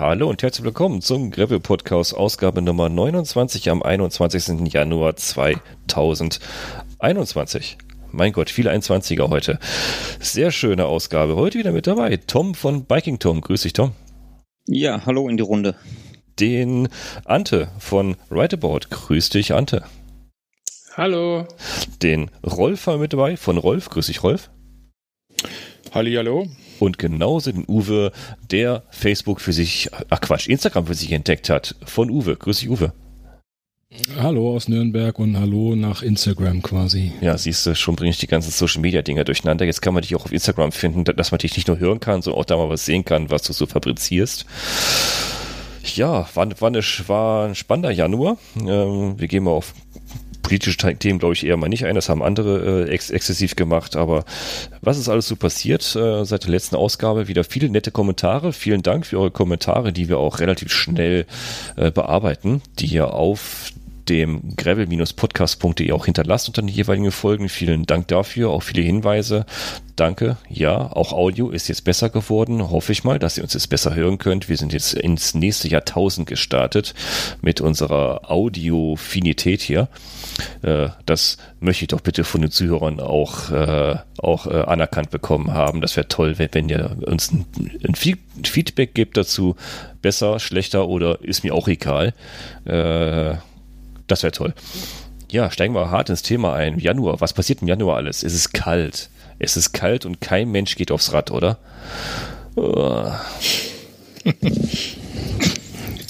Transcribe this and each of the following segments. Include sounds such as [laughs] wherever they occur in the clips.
hallo und herzlich willkommen zum Gravel Podcast Ausgabe Nummer 29 am 21. Januar 2021. Mein Gott, viele 21er heute. Sehr schöne Ausgabe. Heute wieder mit dabei. Tom von Biking Tom. Grüß dich, Tom. Ja, hallo in die Runde. Den Ante von Rideabout. Grüß dich, Ante. Hallo. Den Rolf mit dabei von Rolf. Grüß dich, Rolf. Hallihallo. Und genauso den Uwe, der Facebook für sich, ach Quatsch, Instagram für sich entdeckt hat. Von Uwe. Grüß dich, Uwe. Hallo aus Nürnberg und hallo nach Instagram quasi. Ja, siehst du, schon bringe ich die ganzen Social Media Dinger durcheinander. Jetzt kann man dich auch auf Instagram finden, dass man dich nicht nur hören kann, sondern auch da mal was sehen kann, was du so fabrizierst. Ja, war, war, eine, war ein spannender Januar. Ähm, wir gehen mal auf politische Themen, glaube ich, eher mal nicht ein. Das haben andere äh, ex exzessiv gemacht. Aber was ist alles so passiert äh, seit der letzten Ausgabe? Wieder viele nette Kommentare. Vielen Dank für eure Kommentare, die wir auch relativ schnell äh, bearbeiten, die ihr auf dem gravel-podcast.de auch hinterlasst unter den jeweiligen Folgen. Vielen Dank dafür, auch viele Hinweise. Danke. Ja, auch Audio ist jetzt besser geworden. Hoffe ich mal, dass ihr uns jetzt besser hören könnt. Wir sind jetzt ins nächste Jahrtausend gestartet mit unserer Audiofinität hier. Äh, das möchte ich doch bitte von den Zuhörern auch, äh, auch äh, anerkannt bekommen haben. Das wäre toll, wenn, ihr uns ein, ein, Feedback gebt dazu. Besser, schlechter oder ist mir auch egal. Das wäre toll. Ja, steigen wir hart ins Thema ein. Januar, was passiert im Januar alles? Es ist kalt. Es ist kalt und kein Mensch geht aufs Rad, oder? Oh. [laughs]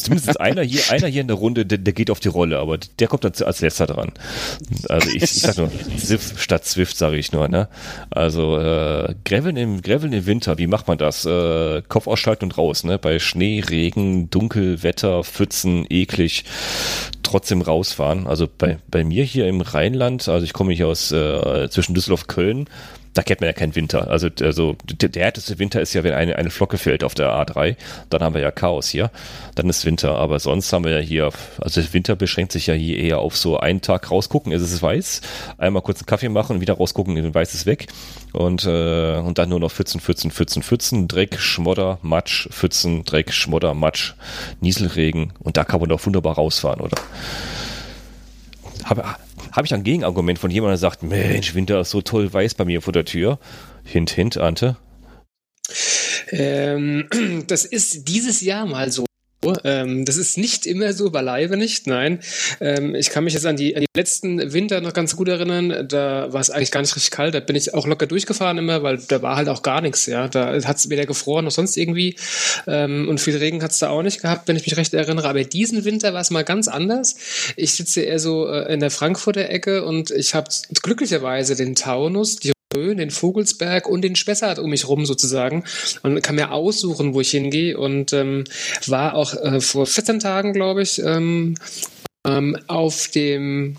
Zumindest einer hier, einer hier in der Runde, der, der, geht auf die Rolle, aber der kommt dann als letzter dran. Also ich, ich sag nur, Zwift statt Zwift, sage ich nur, ne? Also äh, Graveln im, Graveln im Winter, wie macht man das? Äh, Kopf ausschalten und raus, ne? Bei Schnee, Regen, Dunkel, Wetter, Pfützen, eklig, trotzdem rausfahren. Also bei, bei mir hier im Rheinland, also ich komme hier aus äh, zwischen Düsseldorf Köln, da kennt man ja keinen Winter. Also, also der, der härteste Winter ist ja, wenn eine, eine Flocke fällt auf der A3, dann haben wir ja Chaos hier. Dann ist Winter. Aber sonst haben wir ja hier, also Winter beschränkt sich ja hier eher auf so einen Tag rausgucken, ist es weiß, einmal kurz einen Kaffee machen wieder rausgucken, dann weiß es weg. Und, äh, und dann nur noch Pfützen, Pfützen, Pfützen, Pfützen, Dreck, Schmodder, Matsch, Pfützen, Dreck, Schmodder, Matsch, Nieselregen. Und da kann man doch wunderbar rausfahren, oder? Aber habe ich ein Gegenargument von jemandem, der sagt, Mensch, Winter ist so toll weiß bei mir vor der Tür. Hint, hint, Ante. Ähm, [clears throat] das ist dieses Jahr mal so. Ähm, das ist nicht immer so, beileibe nicht, nein. Ähm, ich kann mich jetzt an die, an die letzten Winter noch ganz gut erinnern. Da war es eigentlich gar nicht richtig kalt. Da bin ich auch locker durchgefahren immer, weil da war halt auch gar nichts. Ja, da hat es weder gefroren noch sonst irgendwie. Ähm, und viel Regen hat es da auch nicht gehabt, wenn ich mich recht erinnere. Aber diesen Winter war es mal ganz anders. Ich sitze eher so äh, in der Frankfurter Ecke und ich habe glücklicherweise den Taunus, die den Vogelsberg und den Spessart um mich rum sozusagen. Und kann mir aussuchen, wo ich hingehe. Und ähm, war auch äh, vor 14 Tagen, glaube ich, ähm, ähm, auf dem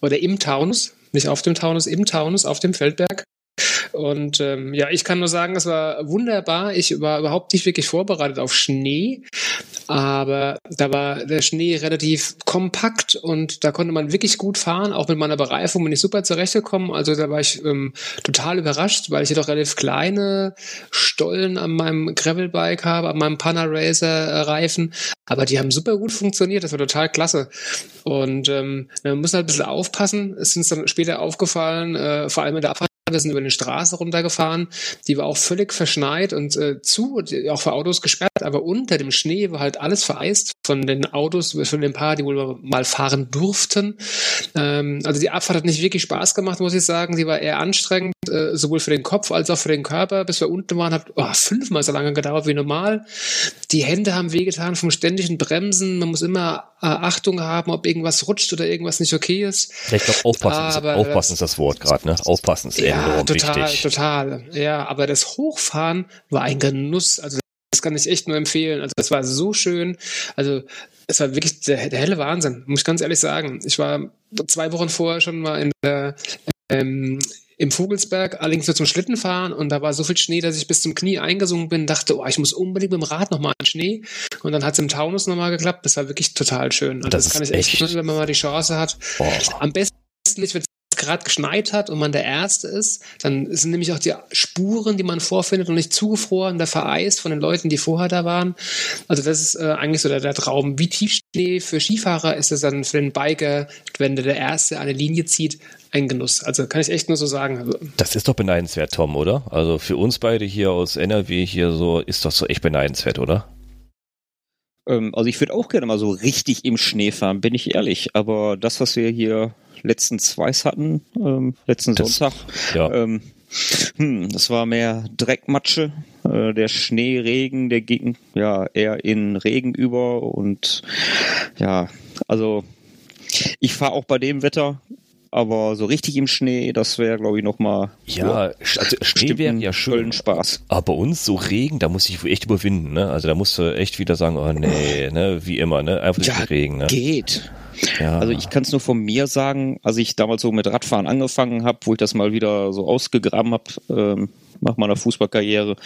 oder im Taunus, nicht auf dem Taunus, im Taunus, auf dem Feldberg und ähm, ja, ich kann nur sagen, es war wunderbar. Ich war überhaupt nicht wirklich vorbereitet auf Schnee, aber da war der Schnee relativ kompakt und da konnte man wirklich gut fahren. Auch mit meiner Bereifung bin ich super zurechtgekommen. Also da war ich ähm, total überrascht, weil ich jedoch relativ kleine Stollen an meinem Gravelbike habe, an meinem Panaracer Reifen. Aber die haben super gut funktioniert. Das war total klasse. Und ähm, man muss halt ein bisschen aufpassen. Es ist uns dann später aufgefallen, äh, vor allem in der Abfahrt wir sind über eine Straße runtergefahren, die war auch völlig verschneit und äh, zu, auch für Autos gesperrt, aber unter dem Schnee war halt alles vereist von den Autos, von den paar, die wohl mal fahren durften. Ähm, also die Abfahrt hat nicht wirklich Spaß gemacht, muss ich sagen. Sie war eher anstrengend, äh, sowohl für den Kopf als auch für den Körper. Bis wir unten waren, hat oh, fünfmal so lange gedauert wie normal. Die Hände haben wehgetan vom ständigen Bremsen. Man muss immer äh, Achtung haben, ob irgendwas rutscht oder irgendwas nicht okay ist. Ja, ich glaube, aufpassen, aber, ist, aufpassen ist das Wort gerade, ne? Aufpassen ist ja, enorm total, wichtig. total. Ja, aber das Hochfahren war ein Genuss. Also das kann ich echt nur empfehlen. Also das war so schön. Also es war wirklich der, der helle Wahnsinn, muss ich ganz ehrlich sagen. Ich war zwei Wochen vorher schon mal in der, ähm, im Vogelsberg, allerdings nur zum Schlittenfahren und da war so viel Schnee, dass ich bis zum Knie eingesungen bin, dachte, oh, ich muss unbedingt mit dem Rad nochmal in Schnee und dann hat es im Taunus nochmal geklappt. Das war wirklich total schön. Und das, das kann ich echt, echt, wenn man mal die Chance hat. Boah. Am besten, ich würde gerade geschneit hat und man der Erste ist, dann sind nämlich auch die Spuren, die man vorfindet, noch nicht zugefroren, der vereist von den Leuten, die vorher da waren. Also das ist äh, eigentlich so der, der Traum. Wie Tiefschnee für Skifahrer ist es dann für den Biker, wenn der Erste eine Linie zieht, ein Genuss. Also kann ich echt nur so sagen. Das ist doch beneidenswert, Tom, oder? Also für uns beide hier aus NRW hier so ist das so echt beneidenswert, oder? Ähm, also ich würde auch gerne mal so richtig im Schnee fahren, bin ich ehrlich. Aber das, was wir hier letzten Weiß hatten, ähm, letzten das, Sonntag, ja. ähm, hm, das war mehr Dreckmatsche. Äh, der Schneeregen, der ging ja eher in Regen über und ja, also ich fahre auch bei dem Wetter aber so richtig im Schnee, das wäre, glaube ich, nochmal. Ja, ja, also Schnee wäre ja schön. Spaß. Aber bei uns so Regen, da muss ich echt überwinden, ne? Also da musst du echt wieder sagen, oh nee, ne, wie immer, ne? Einfach ja, Regen, ne? Geht. Ja. Also ich kann es nur von mir sagen, als ich damals so mit Radfahren angefangen habe, wo ich das mal wieder so ausgegraben habe ähm, nach meiner Fußballkarriere,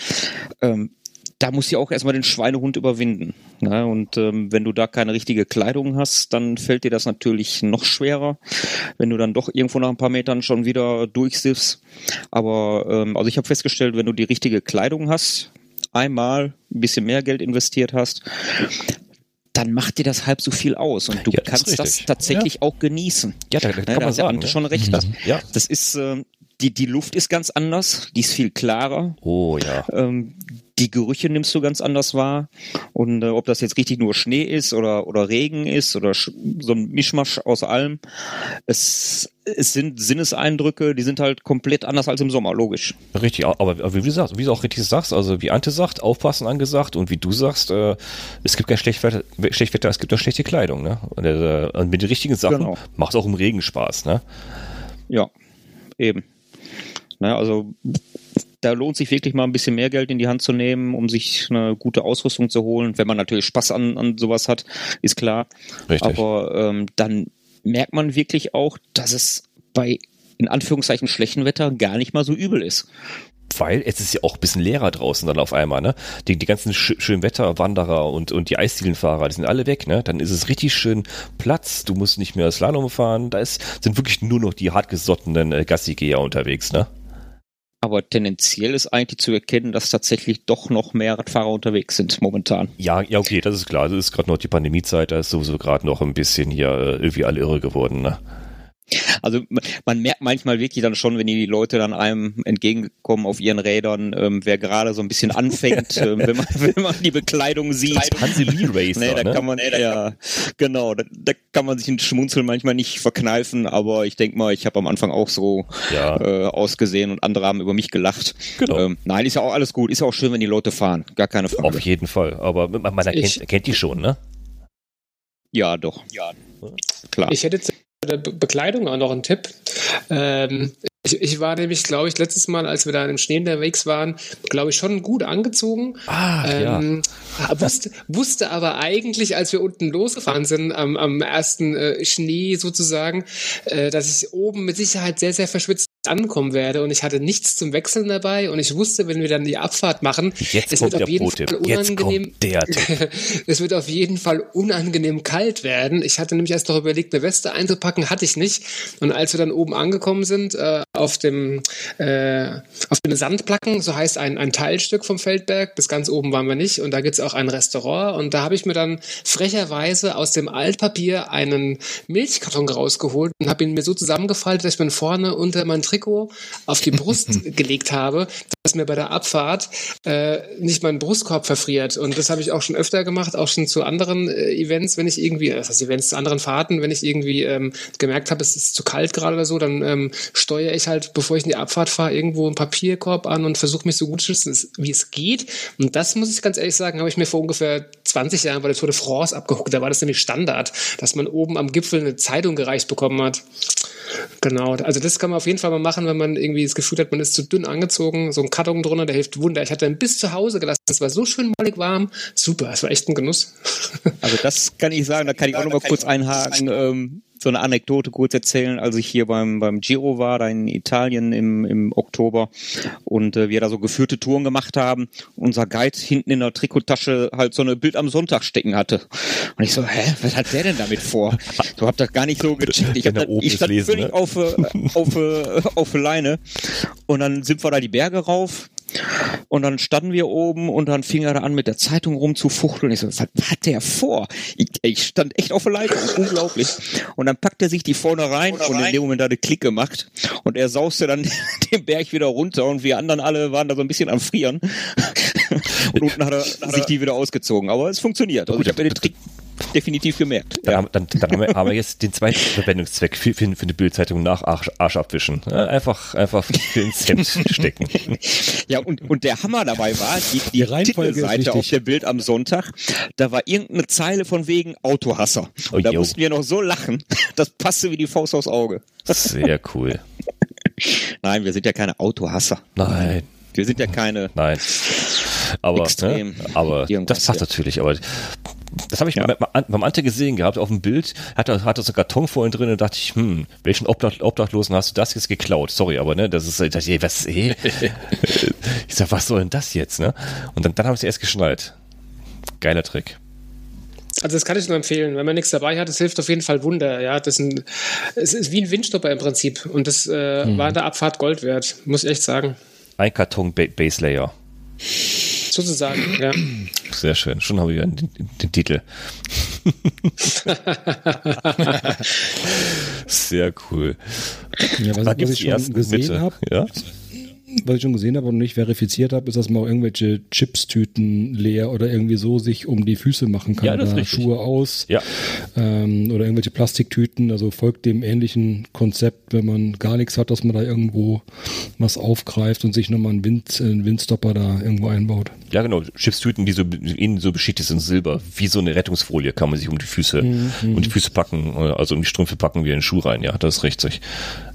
ähm, da musst du ja auch erstmal den Schweinehund überwinden. Ne? Und ähm, wenn du da keine richtige Kleidung hast, dann fällt dir das natürlich noch schwerer, wenn du dann doch irgendwo nach ein paar Metern schon wieder durchsiffst. Aber ähm, also ich habe festgestellt, wenn du die richtige Kleidung hast, einmal ein bisschen mehr Geld investiert hast, dann macht dir das halb so viel aus und du ja, kannst das, das tatsächlich ja. auch genießen. Ja, da, da kann ne, man sagen, ja. schon recht. Das, ja. das ist äh, die, die Luft ist ganz anders, die ist viel klarer. Oh ja. Ähm, die Gerüche nimmst du ganz anders wahr. Und äh, ob das jetzt richtig nur Schnee ist oder, oder Regen ist oder so ein Mischmasch aus allem, es, es sind Sinneseindrücke, die sind halt komplett anders als im Sommer, logisch. Richtig, aber wie du sagst, wie du auch richtig sagst, also wie Ante sagt, aufpassen angesagt und wie du sagst, äh, es gibt kein Schlechtwetter, Schlechtwetter, es gibt auch schlechte Kleidung, ne? Und, äh, mit den richtigen Sachen genau. macht auch im Regen Spaß, ne? Ja, eben. Ne, also da lohnt sich wirklich mal ein bisschen mehr Geld in die Hand zu nehmen, um sich eine gute Ausrüstung zu holen. Wenn man natürlich Spaß an, an sowas hat, ist klar. Richtig. Aber ähm, dann merkt man wirklich auch, dass es bei in Anführungszeichen schlechten Wetter gar nicht mal so übel ist. Weil es ist ja auch ein bisschen leerer draußen dann auf einmal, ne? Die, die ganzen sch schönen Wetterwanderer und, und die Eisdielenfahrer, die sind alle weg, ne? Dann ist es richtig schön Platz, du musst nicht mehr Slalom fahren, da ist, sind wirklich nur noch die hartgesottenen äh, Gassigeher unterwegs, ne? Aber tendenziell ist eigentlich zu erkennen, dass tatsächlich doch noch mehr Radfahrer unterwegs sind momentan. Ja, ja, okay, das ist klar. Das ist gerade noch die Pandemiezeit, da ist sowieso gerade noch ein bisschen hier äh, irgendwie alle irre geworden. Ne? Also man merkt manchmal wirklich dann schon, wenn die Leute dann einem entgegenkommen auf ihren Rädern, ähm, wer gerade so ein bisschen anfängt, [laughs] ähm, wenn, man, wenn man die Bekleidung sieht. Hansi Lee Racer, nee, da ne? kann man, nee, ja, genau, da, da, kann man sich ein Schmunzeln manchmal nicht verkneifen, aber ich denke mal, ich habe am Anfang auch so ja. äh, ausgesehen und andere haben über mich gelacht. Genau. Ähm, nein, ist ja auch alles gut, ist ja auch schön, wenn die Leute fahren, gar keine Frage. Auf jeden Fall, aber man, man erkennt, ich, erkennt die schon, ne? Ja, doch. Ja, klar. Ich hätte der Be Bekleidung auch noch ein Tipp. Ähm, ich, ich, war nämlich, glaube ich, letztes Mal, als wir da im Schnee unterwegs waren, glaube ich, schon gut angezogen. Ah, ähm, ja. Wusste, wusste aber eigentlich, als wir unten losgefahren sind, am, am ersten äh, Schnee sozusagen, äh, dass ich oben mit Sicherheit sehr, sehr verschwitzt ankommen werde und ich hatte nichts zum Wechseln dabei und ich wusste, wenn wir dann die Abfahrt machen, Jetzt es wird auf jeden Fall unangenehm. [laughs] es wird auf jeden Fall unangenehm kalt werden. Ich hatte nämlich erst noch überlegt, eine Weste einzupacken, hatte ich nicht. Und als wir dann oben angekommen sind, äh, auf dem äh, auf den Sandplacken, so heißt ein, ein Teilstück vom Feldberg, bis ganz oben waren wir nicht, und da gibt's auch ein Restaurant und da habe ich mir dann frecherweise aus dem Altpapier einen Milchkarton rausgeholt und habe ihn mir so zusammengefaltet, dass ich mir vorne unter mein Trikot auf die Brust [laughs] gelegt habe, dass mir bei der Abfahrt äh, nicht mein Brustkorb verfriert. Und das habe ich auch schon öfter gemacht, auch schon zu anderen äh, Events, wenn ich irgendwie, das heißt Events zu anderen Fahrten, wenn ich irgendwie ähm, gemerkt habe, es ist zu kalt gerade oder so, dann ähm, steuere ich halt, bevor ich in die Abfahrt fahre, irgendwo einen Papierkorb an und versuche mich so gut zu schützen, wie es geht. Und das muss ich ganz ehrlich sagen, habe ich mir vor ungefähr 20 Jahren bei der Tour de France abgeguckt. Da war das nämlich Standard, dass man oben am Gipfel eine Zeitung gereicht bekommen hat. Genau, also das kann man auf jeden Fall mal machen, wenn man irgendwie das Gefühl hat, man ist zu dünn angezogen. So ein Karton drunter, der hilft wunder. Ich hatte ihn bis zu Hause gelassen. Es war so schön mollig warm. Super, es war echt ein Genuss. Also das kann ich sagen, da kann ich auch noch mal kurz einhaken. Ähm, so eine Anekdote kurz erzählen, als ich hier beim, beim Giro war, da in Italien im, im Oktober und äh, wir da so geführte Touren gemacht haben. Unser Guide hinten in der Trikottasche halt so eine Bild am Sonntag stecken hatte. Und ich so, hä, was hat der denn damit vor? So hab das gar nicht so gecheckt. Ich, hab das, ich stand lesen, völlig ne? auf, äh, auf, auf, auf Leine und dann sind wir da die Berge rauf und dann standen wir oben und dann fing er an, mit der Zeitung rumzufuchteln. Ich so, was hat der vor? Ich, ich stand echt auf der Leitung, [laughs] unglaublich. Und dann packt er sich die vorne rein und in dem Moment hat er Klick gemacht. Und er sauste dann [laughs] den Berg wieder runter und wir anderen alle waren da so ein bisschen am Frieren. Und unten hat er, [laughs] hat er sich die wieder ausgezogen. Aber es funktioniert. Also ich habe den Trick definitiv gemerkt. Ja. Dann, dann, dann haben, wir, haben, wir, jetzt den zweiten Verwendungszweck für, für, für eine Bildzeitung nach Arsch, Arsch abwischen. Einfach, einfach für ins [laughs] Hemd stecken. Ja, und, und der Hammer dabei war, die, die, die Titelseite auf der Bild am Sonntag, da war irgendeine Zeile von wegen Autohasser. Und oh, da yo. mussten wir noch so lachen, das passte wie die Faust aufs Auge. Sehr cool. [laughs] Nein, wir sind ja keine Autohasser. Nein. Wir sind ja keine. Nein. Aber, ne, aber das passt ja. natürlich. Aber das habe ich ja. beim Ante gesehen gehabt auf dem Bild. Hat er hat so einen Karton vorhin drin und dachte ich, hm, welchen Obdach, Obdachlosen hast du das jetzt geklaut? Sorry, aber ne, das ist, das, ey, was, ey? [laughs] ich sag, was soll denn das jetzt, ne? Und dann, dann habe ich es erst geschnallt. Geiler Trick. Also das kann ich nur empfehlen. Wenn man nichts dabei hat, das hilft auf jeden Fall Wunder. Ja, das ist, ein, es ist wie ein Windstopper im Prinzip. Und das äh, mhm. war in der Abfahrt Gold wert, muss ich echt sagen. Ein Karton Base Layer. Sozusagen, ja. Sehr schön. Schon habe ich den, den Titel. [laughs] Sehr cool. Ja, was, was ich schon gesehen habe, ja? was ich schon gesehen habe und nicht verifiziert habe, ist, dass man auch irgendwelche Chips-Tüten leer oder irgendwie so sich um die Füße machen kann. Ja, das oder Schuhe aus. Ja. Ähm, oder irgendwelche Plastiktüten. Also folgt dem ähnlichen Konzept, wenn man gar nichts hat, dass man da irgendwo was aufgreift und sich nochmal einen, Wind, einen Windstopper da irgendwo einbaut. Ja, genau. Chipstüten, die so innen so beschichtet sind, Silber. Wie so eine Rettungsfolie kann man sich um die Füße, mhm. um die Füße packen, also um die Strümpfe packen wie einen Schuh rein. Ja, das ist richtig.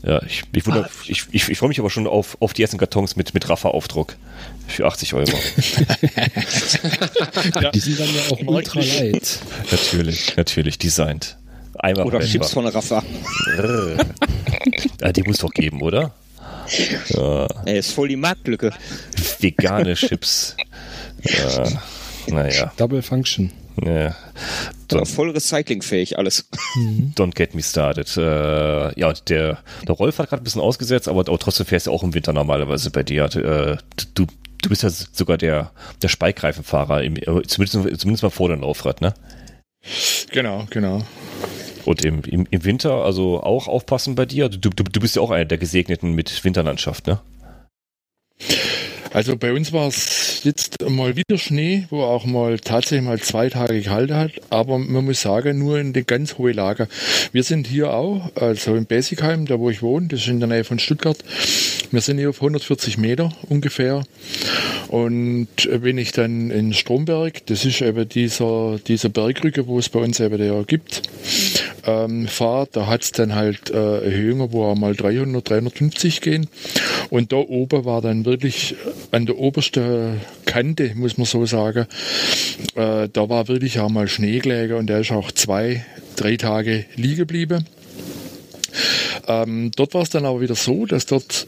Ja, ich, ich, wundere, ah. ich, ich, ich freue mich aber schon auf, auf die ersten Kartons mit, mit Raffa-Aufdruck für 80 Euro. [laughs] ja. Die sind dann ja auch ultra light. [laughs] Natürlich, natürlich, designt. Einmal oder Chips von Raffa. ja, die muss doch geben, oder? Ja. Er ist voll die Marktlücke. Vegane Chips. Ja, naja. Double Function. Ja. Don't, voll recyclingfähig alles. Mhm. Don't get me started. Äh, ja, der, der Rolf hat gerade ein bisschen ausgesetzt, aber, aber trotzdem fährst du auch im Winter normalerweise bei dir. Äh, du, du bist ja sogar der, der Speikreifenfahrer, im, zumindest, zumindest mal vor dem Laufrad, ne? Genau, genau. Und im, im, im Winter also auch aufpassen bei dir? Du, du, du bist ja auch einer der Gesegneten mit Winterlandschaft, ne? Also bei uns war es jetzt mal wieder Schnee, wo auch mal tatsächlich mal zwei Tage kalt hat, aber man muss sagen, nur in den ganz hohen Lager. Wir sind hier auch, also in Besigheim, da wo ich wohne, das ist in der Nähe von Stuttgart. Wir sind hier auf 140 Meter ungefähr. Und wenn ich dann in Stromberg, das ist eben dieser, dieser Bergrücke, wo es bei uns eben ja gibt, ähm, fahre, da hat es dann halt äh, Erhöhungen, wo auch mal 300, 350 gehen. Und da oben war dann wirklich an der obersten Kante, muss man so sagen, äh, da war wirklich auch mal Schneegläger und der ist auch zwei, drei Tage liegen geblieben. Ähm, dort war es dann aber wieder so, dass dort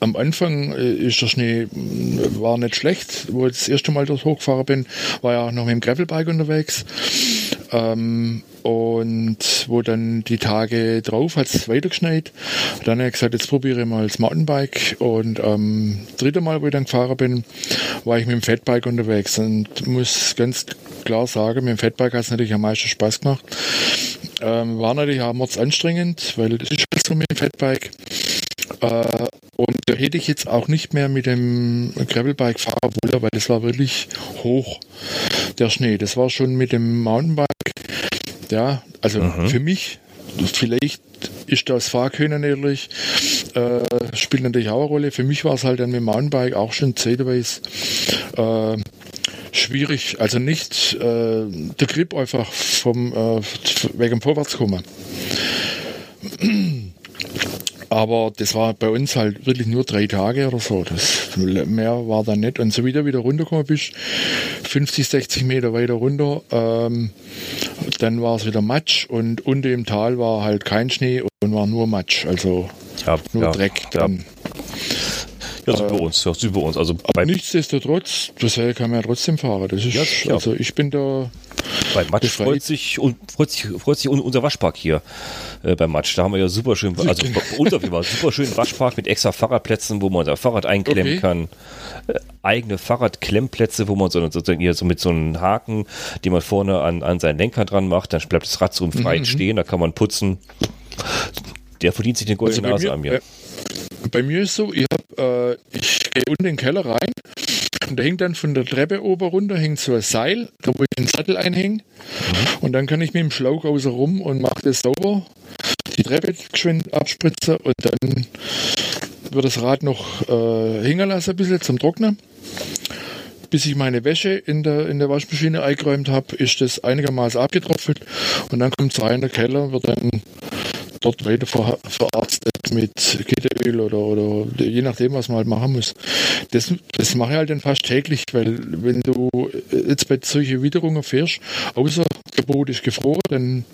am Anfang äh, ist der Schnee war nicht schlecht. Wo ich das erste Mal dort hochgefahren bin, war ja auch noch mit dem Gravelbike unterwegs. Ähm, und wo dann die Tage drauf hat es weiter geschneit. Dann habe ich gesagt, jetzt probiere ich mal das Mountainbike. Und am ähm, dritten Mal, wo ich dann gefahren bin, war ich mit dem Fatbike unterwegs. Und muss ganz klar sagen, mit dem Fatbike hat es natürlich am meisten Spaß gemacht. Ähm, war natürlich auch anstrengend, weil das ist so mit dem Fatbike. Äh, und da hätte ich jetzt auch nicht mehr mit dem Gravelbike fahren wollen, weil das war wirklich hoch, der Schnee. Das war schon mit dem Mountainbike ja, also mhm. für mich, vielleicht ist das Fahrkönnen natürlich, äh, spielt natürlich auch eine Rolle. Für mich war es halt dann mit dem Mountainbike auch schon zeitweise äh, schwierig. Also nicht äh, der Grip einfach vom, äh, wegen dem Vorwärtskommen. Aber das war bei uns halt wirklich nur drei Tage oder so. Das, mehr war dann nicht. Und so wie du wieder runtergekommen bist, 50, 60 Meter weiter runter, ähm, dann war es wieder Matsch und unter im Tal war halt kein Schnee und war nur Matsch, also ja, nur ja, Dreck dann. Ja, äh, bei uns, ja, so bei uns. Also aber nichtsdestotrotz, das kann man ja trotzdem fahren. Das ist, ja, also ich bin da. Bei Matsch freut sich, und, freut sich, freut sich unser Waschpark hier äh, beim Matsch. Da haben wir ja super schön, also bei uns auf jeden Fall super schön Waschpark mit extra Fahrradplätzen, wo man sein Fahrrad einklemmen okay. kann. Äh, eigene Fahrradklemmplätze, wo man so, sozusagen hier so mit so einem Haken, den man vorne an, an seinen Lenker dran macht, dann bleibt das Rad so frei mhm. stehen, da kann man putzen. Der verdient sich den goldenen also Nase an mir. Äh, bei mir ist so, ich, hab, äh, ich gehe unten in den Keller rein und da hängt dann von der Treppe oben runter hängt so ein Seil, da wo ich den Sattel einhänge. Mhm. Und dann kann ich mit dem Schlauch außer rum und mache das sauber, die Treppe geschwind abspritzen und dann wird das Rad noch äh, hängen lassen ein bisschen zum Trocknen. Bis ich meine Wäsche in der, in der Waschmaschine eingeräumt habe, ist das einigermaßen abgetropft und dann kommt es rein in den Keller, wird dann dort weiter ver, verarztet mit Gitteröl oder, oder je nachdem, was man halt machen muss. Das, das mache ich halt dann fast täglich, weil wenn du jetzt bei solchen Witterungen fährst, außer der Boot ist gefroren, dann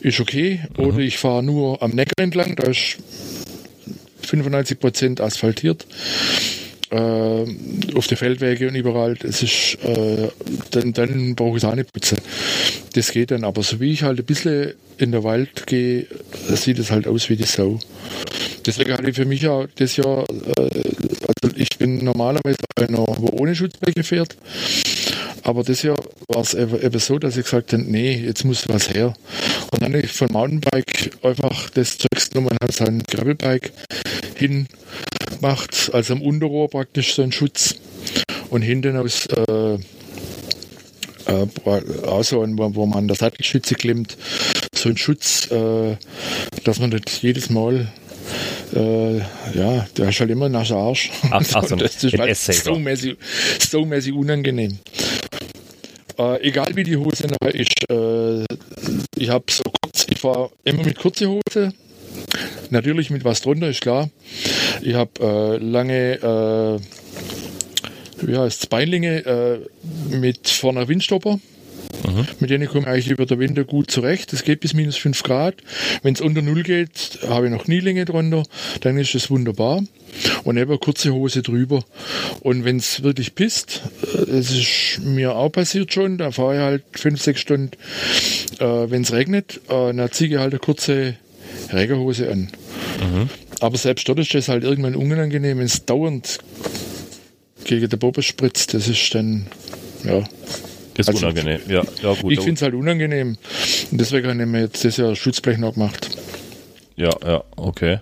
ist okay. Mhm. Oder ich fahre nur am Neckar entlang, da ist 95% asphaltiert äh, auf den Feldwege und überall, das ist, äh, dann, dann brauche ich auch nicht putzen. Das geht dann, aber so wie ich halt ein bisschen in den Wald gehe, sieht es halt aus wie die Sau. Deswegen hatte ich für mich ja das Jahr, äh, also ich bin normalerweise einer, wo ohne Schutzbleche fährt, aber das Jahr war es eben so, dass ich gesagt habe, nee, jetzt muss was her. Und dann habe ich von Mountainbike einfach das Zeugs genommen habe so ein Gravelbike hin macht, also am Unterrohr praktisch so einen Schutz und hinten aus äh, äh, also wo, man an der Sattelstütze klemmt, so ein Schutz, äh, dass man nicht jedes Mal äh, ja, der ist halt immer nach Arsch. Ach, ach so, [laughs] das ist halt so mäßig, so mäßig unangenehm. Äh, egal wie die Hose nachher ist, äh, ich habe so kurz, ich fahre immer mit kurzer Hose, Natürlich mit was drunter, ist klar. Ich habe äh, lange, äh, wie heißt Beinlinge äh, mit vorne Windstopper. Mhm. Mit denen komme ich eigentlich über den Winter gut zurecht. Es geht bis minus 5 Grad. Wenn es unter Null geht, habe ich noch Knielinge drunter. Dann ist es wunderbar. Und eben kurze Hose drüber. Und wenn es wirklich pisst, äh, das ist mir auch passiert schon, da fahre ich halt 5, 6 Stunden, äh, wenn es regnet, äh, dann ziehe ich halt eine kurze Regenhose an. Mhm. Aber selbst dort ist das halt irgendwann unangenehm, wenn es dauernd gegen den Bobo spritzt. Das ist dann, ja. Ist also, unangenehm, ja. ja gut, ich finde es halt unangenehm. Und deswegen haben wir jetzt das Jahr Schutzblech noch gemacht. Ja, ja, okay.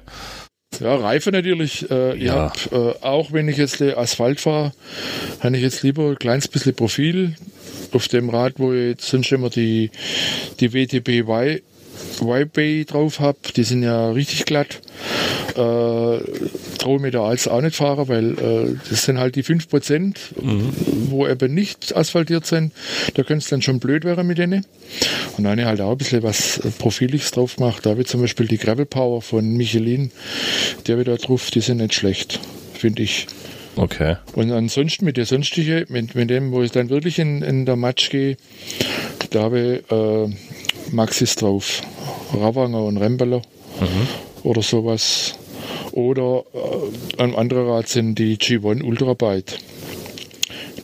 Ja, Reifen natürlich. Äh, ja. Hab, äh, auch wenn ich jetzt Asphalt fahre, habe ich jetzt lieber ein kleines bisschen Profil auf dem Rad, wo ich jetzt sonst immer die, die WTB Y Y-Bay drauf habe, die sind ja richtig glatt. Äh, traue mir da als auch nicht fahren, weil äh, das sind halt die 5%, mhm. wo eben nicht asphaltiert sind. Da könnte es dann schon blöd werden mit denen. Und dann halt auch ein bisschen was Profiliges drauf gemacht. Da habe ich zum Beispiel die Gravel Power von Michelin, der wieder drauf, die sind nicht schlecht, finde ich. Okay. Und ansonsten mit der sonstige, mit, mit dem, wo ich dann wirklich in, in der Match gehe, da habe ich äh, Maxis drauf. Ravanger und Rembeler mhm. oder sowas. Oder äh, ein anderer Rad sind die G1 Ultrabyte.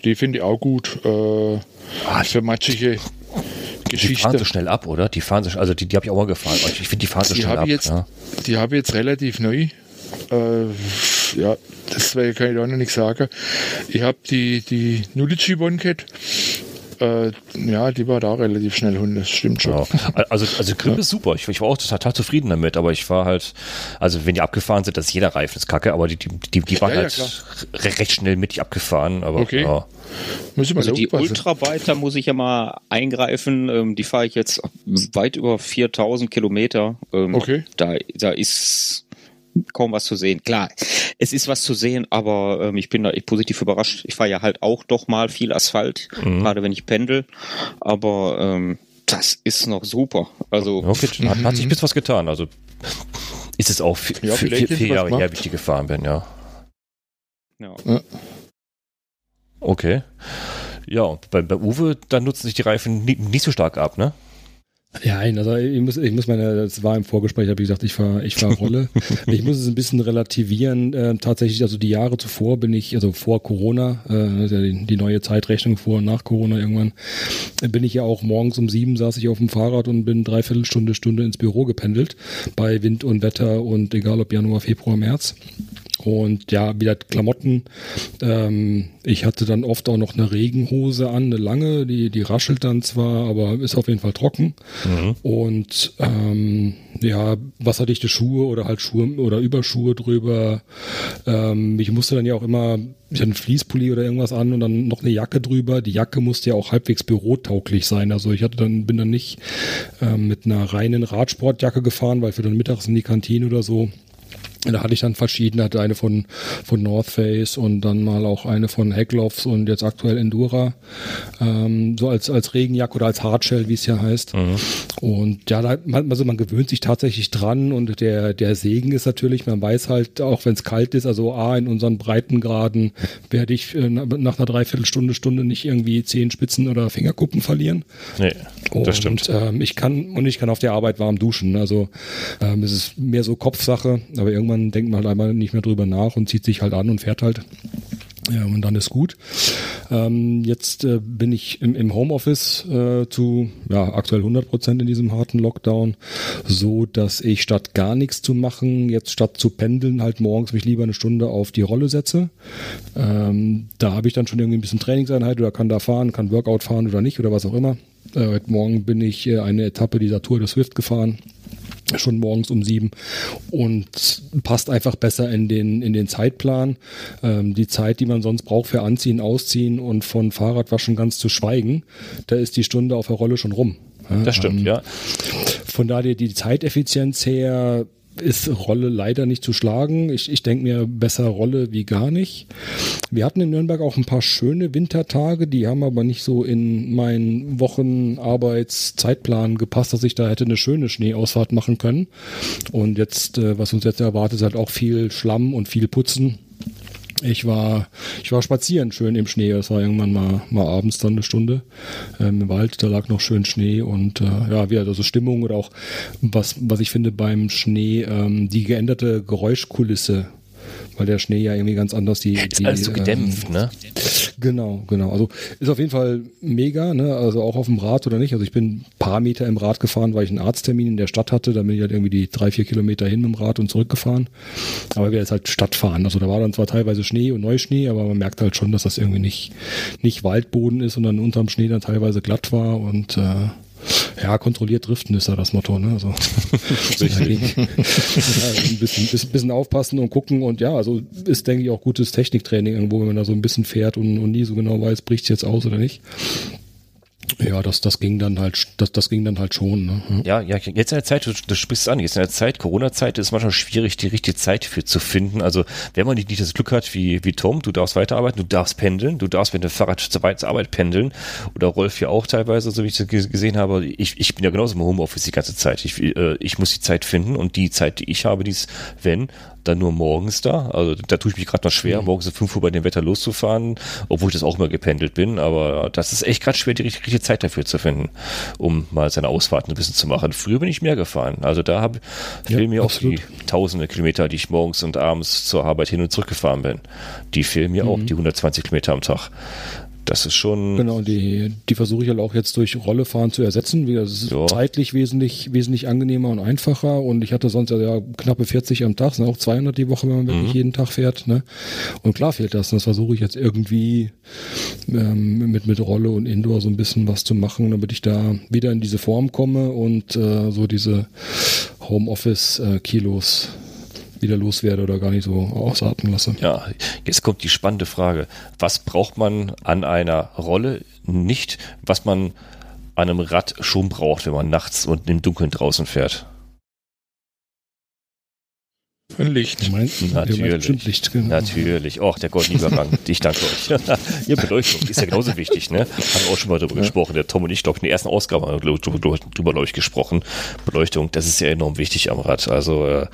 Die finde ich auch gut. Äh, ah, für matschige Geschichte. Die fahren so schnell ab, oder? Die fahren so, also die, die habe ich auch mal gefahren. Ich finde, die fahren so die schnell ab. Jetzt, ja. Die habe ich jetzt relativ neu. Äh, ja, das kann ich auch noch nicht sagen. Ich habe die, die Nulici One Cat äh, ja, die war da relativ schnell Hunde, das stimmt schon. Ja. Also, also Grip ja. ist super. Ich, ich, war auch total zufrieden damit, aber ich war halt, also wenn die abgefahren sind, das ist jeder Reifen ist kacke, aber die, die, die, die waren ja, halt recht schnell mit abgefahren. Aber, okay. Ja. also die Ultrabiter muss ich ja mal eingreifen. Ähm, die fahre ich jetzt weit über 4000 Kilometer. Ähm, okay. Da, da ist kaum was zu sehen. Klar, es ist was zu sehen, aber ähm, ich bin da echt positiv überrascht. Ich fahre ja halt auch doch mal viel Asphalt, mhm. gerade wenn ich pendel. Aber ähm, das ist noch super. Also okay, hat, hat sich bis was getan. Also ist es auch ja, vier, vier, vier Jahre her, wie ich die gefahren bin, ja. Ja. Okay. Ja, bei, bei Uwe, dann nutzen sich die Reifen nie, nicht so stark ab, ne? Ja, also ich muss, ich muss meine, das war im Vorgespräch, habe ich gesagt, ich fahre ich fahr [laughs] Rolle. ich muss es ein bisschen relativieren. Äh, tatsächlich, also die Jahre zuvor bin ich, also vor Corona, äh, die, die neue Zeitrechnung vor und nach Corona irgendwann, bin ich ja auch morgens um sieben saß ich auf dem Fahrrad und bin dreiviertel Stunde, Stunde ins Büro gependelt bei Wind und Wetter und egal ob Januar, Februar, März. Und ja, wieder Klamotten. Ähm, ich hatte dann oft auch noch eine Regenhose an, eine lange, die, die raschelt dann zwar, aber ist auf jeden Fall trocken. Mhm. Und ähm, ja, wasserdichte Schuhe oder halt Schuhe oder Überschuhe drüber. Ähm, ich musste dann ja auch immer, ich hatte einen Fließpulli oder irgendwas an und dann noch eine Jacke drüber. Die Jacke musste ja auch halbwegs bürotauglich sein. Also ich hatte dann, bin dann nicht ähm, mit einer reinen Radsportjacke gefahren, weil für dann mittags in die Kantine oder so da hatte ich dann verschiedene, hatte eine von, von North Face und dann mal auch eine von Heckloffs und jetzt aktuell Endura, ähm, so als, als Regenjacke oder als Hardshell, wie es ja heißt. Mhm. Und ja, da, also man gewöhnt sich tatsächlich dran und der, der Segen ist natürlich, man weiß halt, auch wenn es kalt ist, also A, in unseren Breitengraden werde ich äh, nach einer Dreiviertelstunde, Stunde nicht irgendwie zehn Spitzen oder Fingerkuppen verlieren. Nee, das und, stimmt. Ähm, ich kann, und ich kann auf der Arbeit warm duschen. Also ähm, es ist mehr so Kopfsache, aber irgendwann irgendwann denkt man halt einmal nicht mehr drüber nach und zieht sich halt an und fährt halt. Ja, und dann ist gut. Ähm, jetzt äh, bin ich im, im Homeoffice äh, zu ja, aktuell 100 Prozent in diesem harten Lockdown, so dass ich statt gar nichts zu machen, jetzt statt zu pendeln, halt morgens mich lieber eine Stunde auf die Rolle setze. Ähm, da habe ich dann schon irgendwie ein bisschen Trainingseinheit oder kann da fahren, kann Workout fahren oder nicht oder was auch immer. Äh, heute Morgen bin ich äh, eine Etappe dieser Tour des Swift gefahren schon morgens um sieben und passt einfach besser in den, in den Zeitplan. Ähm, die Zeit, die man sonst braucht für Anziehen, Ausziehen und von Fahrradwaschen ganz zu schweigen, da ist die Stunde auf der Rolle schon rum. Das stimmt, ähm, ja. Von daher die Zeiteffizienz her ist Rolle leider nicht zu schlagen. Ich, ich denke mir besser Rolle wie gar nicht. Wir hatten in Nürnberg auch ein paar schöne Wintertage, die haben aber nicht so in meinen Wochenarbeitszeitplan gepasst, dass ich da hätte eine schöne Schneeausfahrt machen können. Und jetzt, äh, was uns jetzt erwartet, ist halt auch viel Schlamm und viel Putzen. Ich war, ich war spazieren schön im Schnee. Es war irgendwann mal, mal abends dann eine Stunde ähm, im Wald. Da lag noch schön Schnee und äh, ja, wieder also Stimmung oder auch was, was ich finde beim Schnee, ähm, die geänderte Geräuschkulisse weil der Schnee ja irgendwie ganz anders die. Die alles so gedämpft, ähm, ne? Genau, genau. Also ist auf jeden Fall mega, ne? Also auch auf dem Rad oder nicht. Also ich bin ein paar Meter im Rad gefahren, weil ich einen Arzttermin in der Stadt hatte. Da bin ich halt irgendwie die drei, vier Kilometer hin mit dem Rad und zurückgefahren. Aber wir jetzt halt Stadtfahren. Also da war dann zwar teilweise Schnee und Neuschnee, aber man merkt halt schon, dass das irgendwie nicht, nicht Waldboden ist, sondern unterm Schnee dann teilweise glatt war und äh, ja, kontrolliert driften ist da das Motto, ne? Also, [laughs] ja, [laughs] ein bisschen, bisschen, bisschen, aufpassen und gucken und ja, also ist, denke ich, auch gutes Techniktraining irgendwo, wenn man da so ein bisschen fährt und, und nie so genau weiß, bricht es jetzt aus oder nicht. Ja, das, das ging dann halt, das, das ging dann halt schon. Ne? Ja, ja, jetzt in der Zeit, du, du sprichst es an, jetzt in der Zeit, Corona-Zeit ist manchmal schwierig, die richtige Zeit für zu finden. Also, wenn man nicht, das Glück hat wie, wie Tom, du darfst weiterarbeiten, du darfst pendeln, du darfst mit dem Fahrrad zur, zur Arbeit pendeln. Oder Rolf ja auch teilweise, so wie ich das gesehen habe. Ich, ich bin ja genauso im Homeoffice die ganze Zeit. Ich, äh, ich muss die Zeit finden und die Zeit, die ich habe, die ist, wenn, dann nur morgens da. Also da tue ich mich gerade noch schwer, mhm. morgens um 5 Uhr bei dem Wetter loszufahren, obwohl ich das auch immer gependelt bin. Aber das ist echt gerade schwer, die richtige Zeit dafür zu finden, um mal seine Ausfahrten ein bisschen zu machen. Früher bin ich mehr gefahren. Also da habe ja, fehlen mir absolut. auch die tausende Kilometer, die ich morgens und abends zur Arbeit hin und zurück gefahren bin. Die fehlen mir mhm. auch, die 120 Kilometer am Tag. Das ist schon. Genau, die, die versuche ich halt auch jetzt durch Rollefahren zu ersetzen. Das ist ja. zeitlich wesentlich, wesentlich angenehmer und einfacher. Und ich hatte sonst ja knappe 40 am Tag, sind auch 200 die Woche, wenn man wirklich mhm. jeden Tag fährt. Ne? Und klar fehlt das. Und das versuche ich jetzt irgendwie ähm, mit, mit Rolle und Indoor so ein bisschen was zu machen, damit ich da wieder in diese Form komme und äh, so diese Homeoffice-Kilos äh, wieder loswerde oder gar nicht so ausatmen lasse. Ja, jetzt kommt die spannende Frage. Was braucht man an einer Rolle nicht, was man an einem Rad schon braucht, wenn man nachts und im Dunkeln draußen fährt? Ein Licht. Meinst, Natürlich. Licht, genau. Natürlich. Och, der goldene Übergang. [laughs] ich danke euch. [laughs] ja, Beleuchtung ist ja genauso wichtig, ne? Haben wir auch schon mal drüber ja. gesprochen. Der Tom und ich, glaube ich, in der ersten Ausgabe haben wir drüber, drüber, gesprochen. Beleuchtung, das ist ja enorm wichtig am Rad. Also, äh,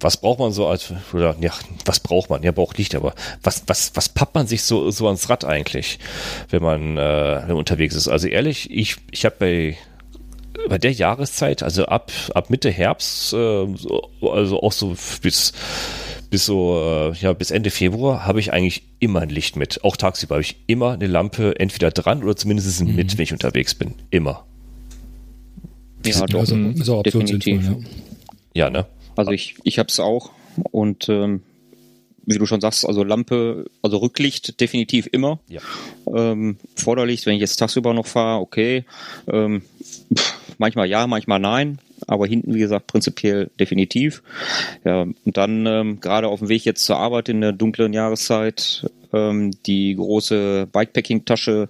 was braucht man so als, oder, ja, was braucht man? Ja, braucht Licht, aber was, was, was pappt man sich so, so ans Rad eigentlich, wenn man, äh, wenn man unterwegs ist? Also ehrlich, ich, ich habe bei bei der Jahreszeit, also ab, ab Mitte Herbst, äh, also auch so bis bis so äh, ja bis Ende Februar habe ich eigentlich immer ein Licht mit. Auch tagsüber habe ich immer eine Lampe entweder dran oder zumindest mhm. mit, wenn ich unterwegs bin. Immer. Ja, doch, also, ist auch definitiv. Sinnvoll, ja. ja, ne? Also ich, ich habe es auch und ähm, wie du schon sagst, also Lampe, also Rücklicht definitiv immer. Ja. Ähm, Vorderlicht, wenn ich jetzt tagsüber noch fahre, okay. Ähm, pff, manchmal ja, manchmal nein. Aber hinten, wie gesagt, prinzipiell definitiv. Ja, und dann ähm, gerade auf dem Weg jetzt zur Arbeit in der dunklen Jahreszeit, ähm, die große Bikepacking-Tasche,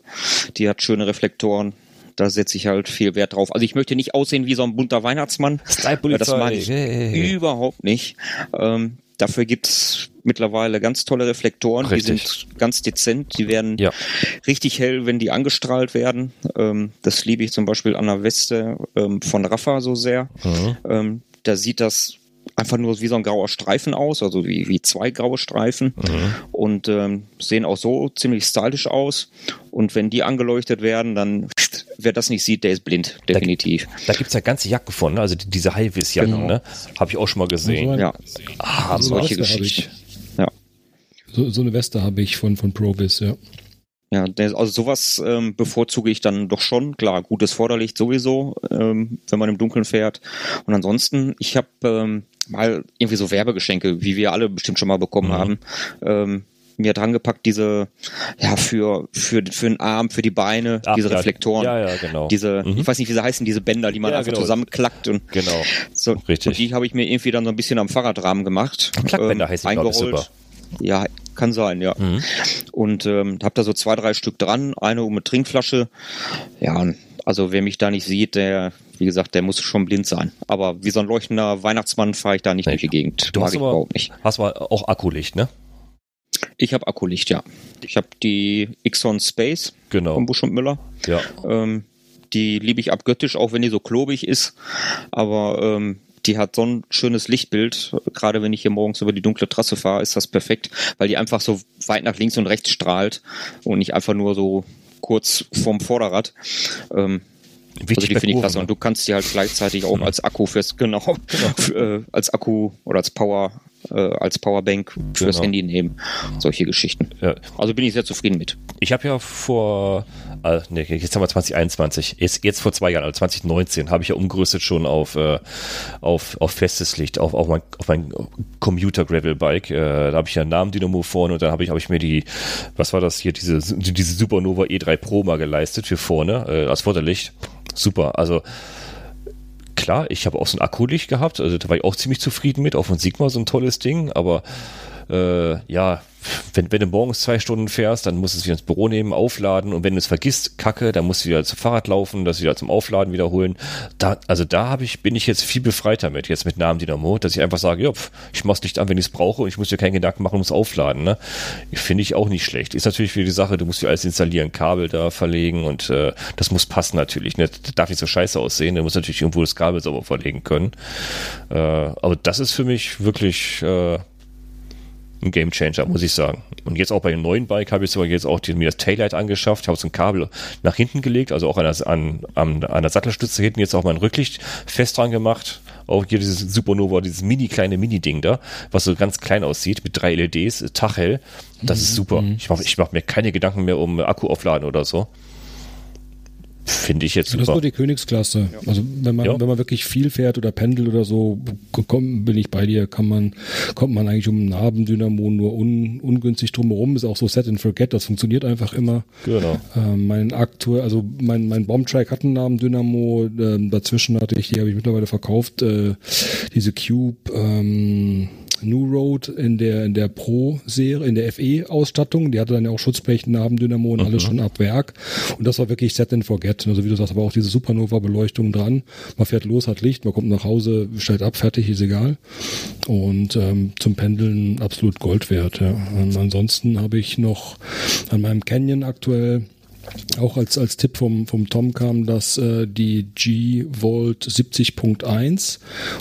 die hat schöne Reflektoren da setze ich halt viel Wert drauf. Also ich möchte nicht aussehen wie so ein bunter Weihnachtsmann. Das mag ich hey. überhaupt nicht. Ähm, Dafür gibt's mittlerweile ganz tolle Reflektoren, Richtig. die sind ganz dezent, die werden ja. richtig hell, wenn die angestrahlt werden. Ähm, das liebe ich zum Beispiel an der Weste ähm, von Rafa so sehr. Mhm. Ähm, da sieht das einfach nur wie so ein grauer Streifen aus, also wie, wie zwei graue Streifen mhm. und ähm, sehen auch so ziemlich stylisch aus. Und wenn die angeleuchtet werden, dann wer das nicht sieht, der ist blind, definitiv. Da, da gibt es ja ganze Jacken von, ne? also diese High-Vis-Jacken, genau. ne? habe ich auch schon mal gesehen. Ja, ah, so solche Geschichten. So, so eine Weste habe ich von, von Provis, ja. Ja, also sowas ähm, bevorzuge ich dann doch schon. Klar, gutes Vorderlicht sowieso, ähm, wenn man im Dunkeln fährt. Und ansonsten, ich habe ähm, mal irgendwie so Werbegeschenke, wie wir alle bestimmt schon mal bekommen mhm. haben. Ähm, mir dran gepackt, diese, ja, für, für, für den Arm, für die Beine, Ach, diese Reflektoren. Ja, ja, genau. Diese, mhm. ich weiß nicht, wie sie heißen, diese Bänder, die man ja, einfach genau. zusammenklackt und. Genau. So, Richtig. Und die habe ich mir irgendwie dann so ein bisschen am Fahrradrahmen gemacht. Klackbänder ähm, heißen eingerollt. super. Ja, kann sein, ja. Mhm. Und ähm, habe da so zwei, drei Stück dran, eine um eine Trinkflasche. Ja, also wer mich da nicht sieht, der, wie gesagt, der muss schon blind sein. Aber wie so ein leuchtender Weihnachtsmann fahre ich da nicht nee. durch die Gegend. Du Mag hast ich aber, überhaupt nicht. Hast aber auch Akkulicht, ne? Ich habe Akkulicht, ja. Ich habe die Xon Space genau. von Busch und Müller. Ja. Ähm, die liebe ich abgöttisch, auch wenn die so klobig ist. Aber ähm, die hat so ein schönes Lichtbild. Gerade wenn ich hier morgens über die dunkle Trasse fahre, ist das perfekt, weil die einfach so weit nach links und rechts strahlt und nicht einfach nur so kurz vorm Vorderrad. Ähm, also die finde ich klasse. Ne? Und du kannst die halt gleichzeitig auch als Akku fürs, genau, [laughs] genau. Für, äh, als Akku oder als Power äh, als Powerbank fürs genau. Handy nehmen. Solche Geschichten. Ja. Also bin ich sehr zufrieden mit. Ich habe ja vor, äh, nee, jetzt haben wir 2021, jetzt, jetzt vor zwei Jahren, also 2019, habe ich ja umgerüstet schon auf, äh, auf, auf festes Licht, auf, auf mein, auf mein Commuter Gravel Bike. Äh, da habe ich ja einen Namen Dynamo vorne und dann habe ich, hab ich mir die, was war das hier, diese, diese Supernova E3 Pro mal geleistet für vorne, äh, als Vorderlicht. Super, also klar, ich habe auch so ein Akkulicht gehabt, also da war ich auch ziemlich zufrieden mit, auch von Sigma so ein tolles Ding, aber äh, ja, wenn, wenn du morgens zwei Stunden fährst, dann musst du es wieder ins Büro nehmen, aufladen und wenn du es vergisst, kacke, dann musst du wieder zum Fahrrad laufen, das wieder zum Aufladen wiederholen. Da, also da habe ich, bin ich jetzt viel befreiter mit, jetzt mit Namen Dynamo, dass ich einfach sage, ja, ich mach's nicht an, wenn ich es brauche und ich muss dir keinen Gedanken machen, ums Aufladen. Ne? Finde ich auch nicht schlecht. Ist natürlich wieder die Sache, du musst dir alles installieren, Kabel da verlegen und äh, das muss passen natürlich. Ne? Das darf nicht so scheiße aussehen, du musst natürlich irgendwo das Kabel sauber verlegen können. Äh, aber das ist für mich wirklich äh, ein Game Changer, muss ich sagen. Und jetzt auch bei dem neuen Bike habe ich sogar jetzt auch die, mir das Taillight angeschafft, habe so ein Kabel nach hinten gelegt, also auch an der, an, an, an der Sattelstütze hinten jetzt auch mein Rücklicht fest dran gemacht. Auch hier dieses Supernova, dieses mini kleine Mini-Ding da, was so ganz klein aussieht, mit drei LEDs, Tachhell. Das mhm. ist super. Mhm. Ich mache ich mach mir keine Gedanken mehr um Akku aufladen oder so. Finde ich jetzt super. Das ist nur die Königsklasse. Ja. Also wenn man, ja. wenn man wirklich viel fährt oder pendelt oder so, komm, bin ich bei dir, kann man, kommt man eigentlich um einen Abendynamo nur un, ungünstig drumherum. Ist auch so Set and Forget, das funktioniert einfach immer. Genau. Ähm, mein aktuell, also mein, mein Bombtrack hat einen Nabendynamo, ähm, dazwischen hatte ich, die habe ich mittlerweile verkauft, äh, diese Cube, ähm, New Road in der, in der Pro-Serie, in der FE-Ausstattung. Die hatte dann ja auch Schutzblech, Nabendynamo und mhm. alles schon ab Werk. Und das war wirklich Set and Forget. Also wie du sagst, aber auch diese Supernova-Beleuchtung dran. Man fährt los, hat Licht, man kommt nach Hause, stellt ab, fertig, ist egal. Und ähm, zum Pendeln absolut Gold wert. Ja. Und ansonsten habe ich noch an meinem Canyon aktuell auch als, als Tipp vom, vom Tom kam, dass äh, die G-Volt 70.1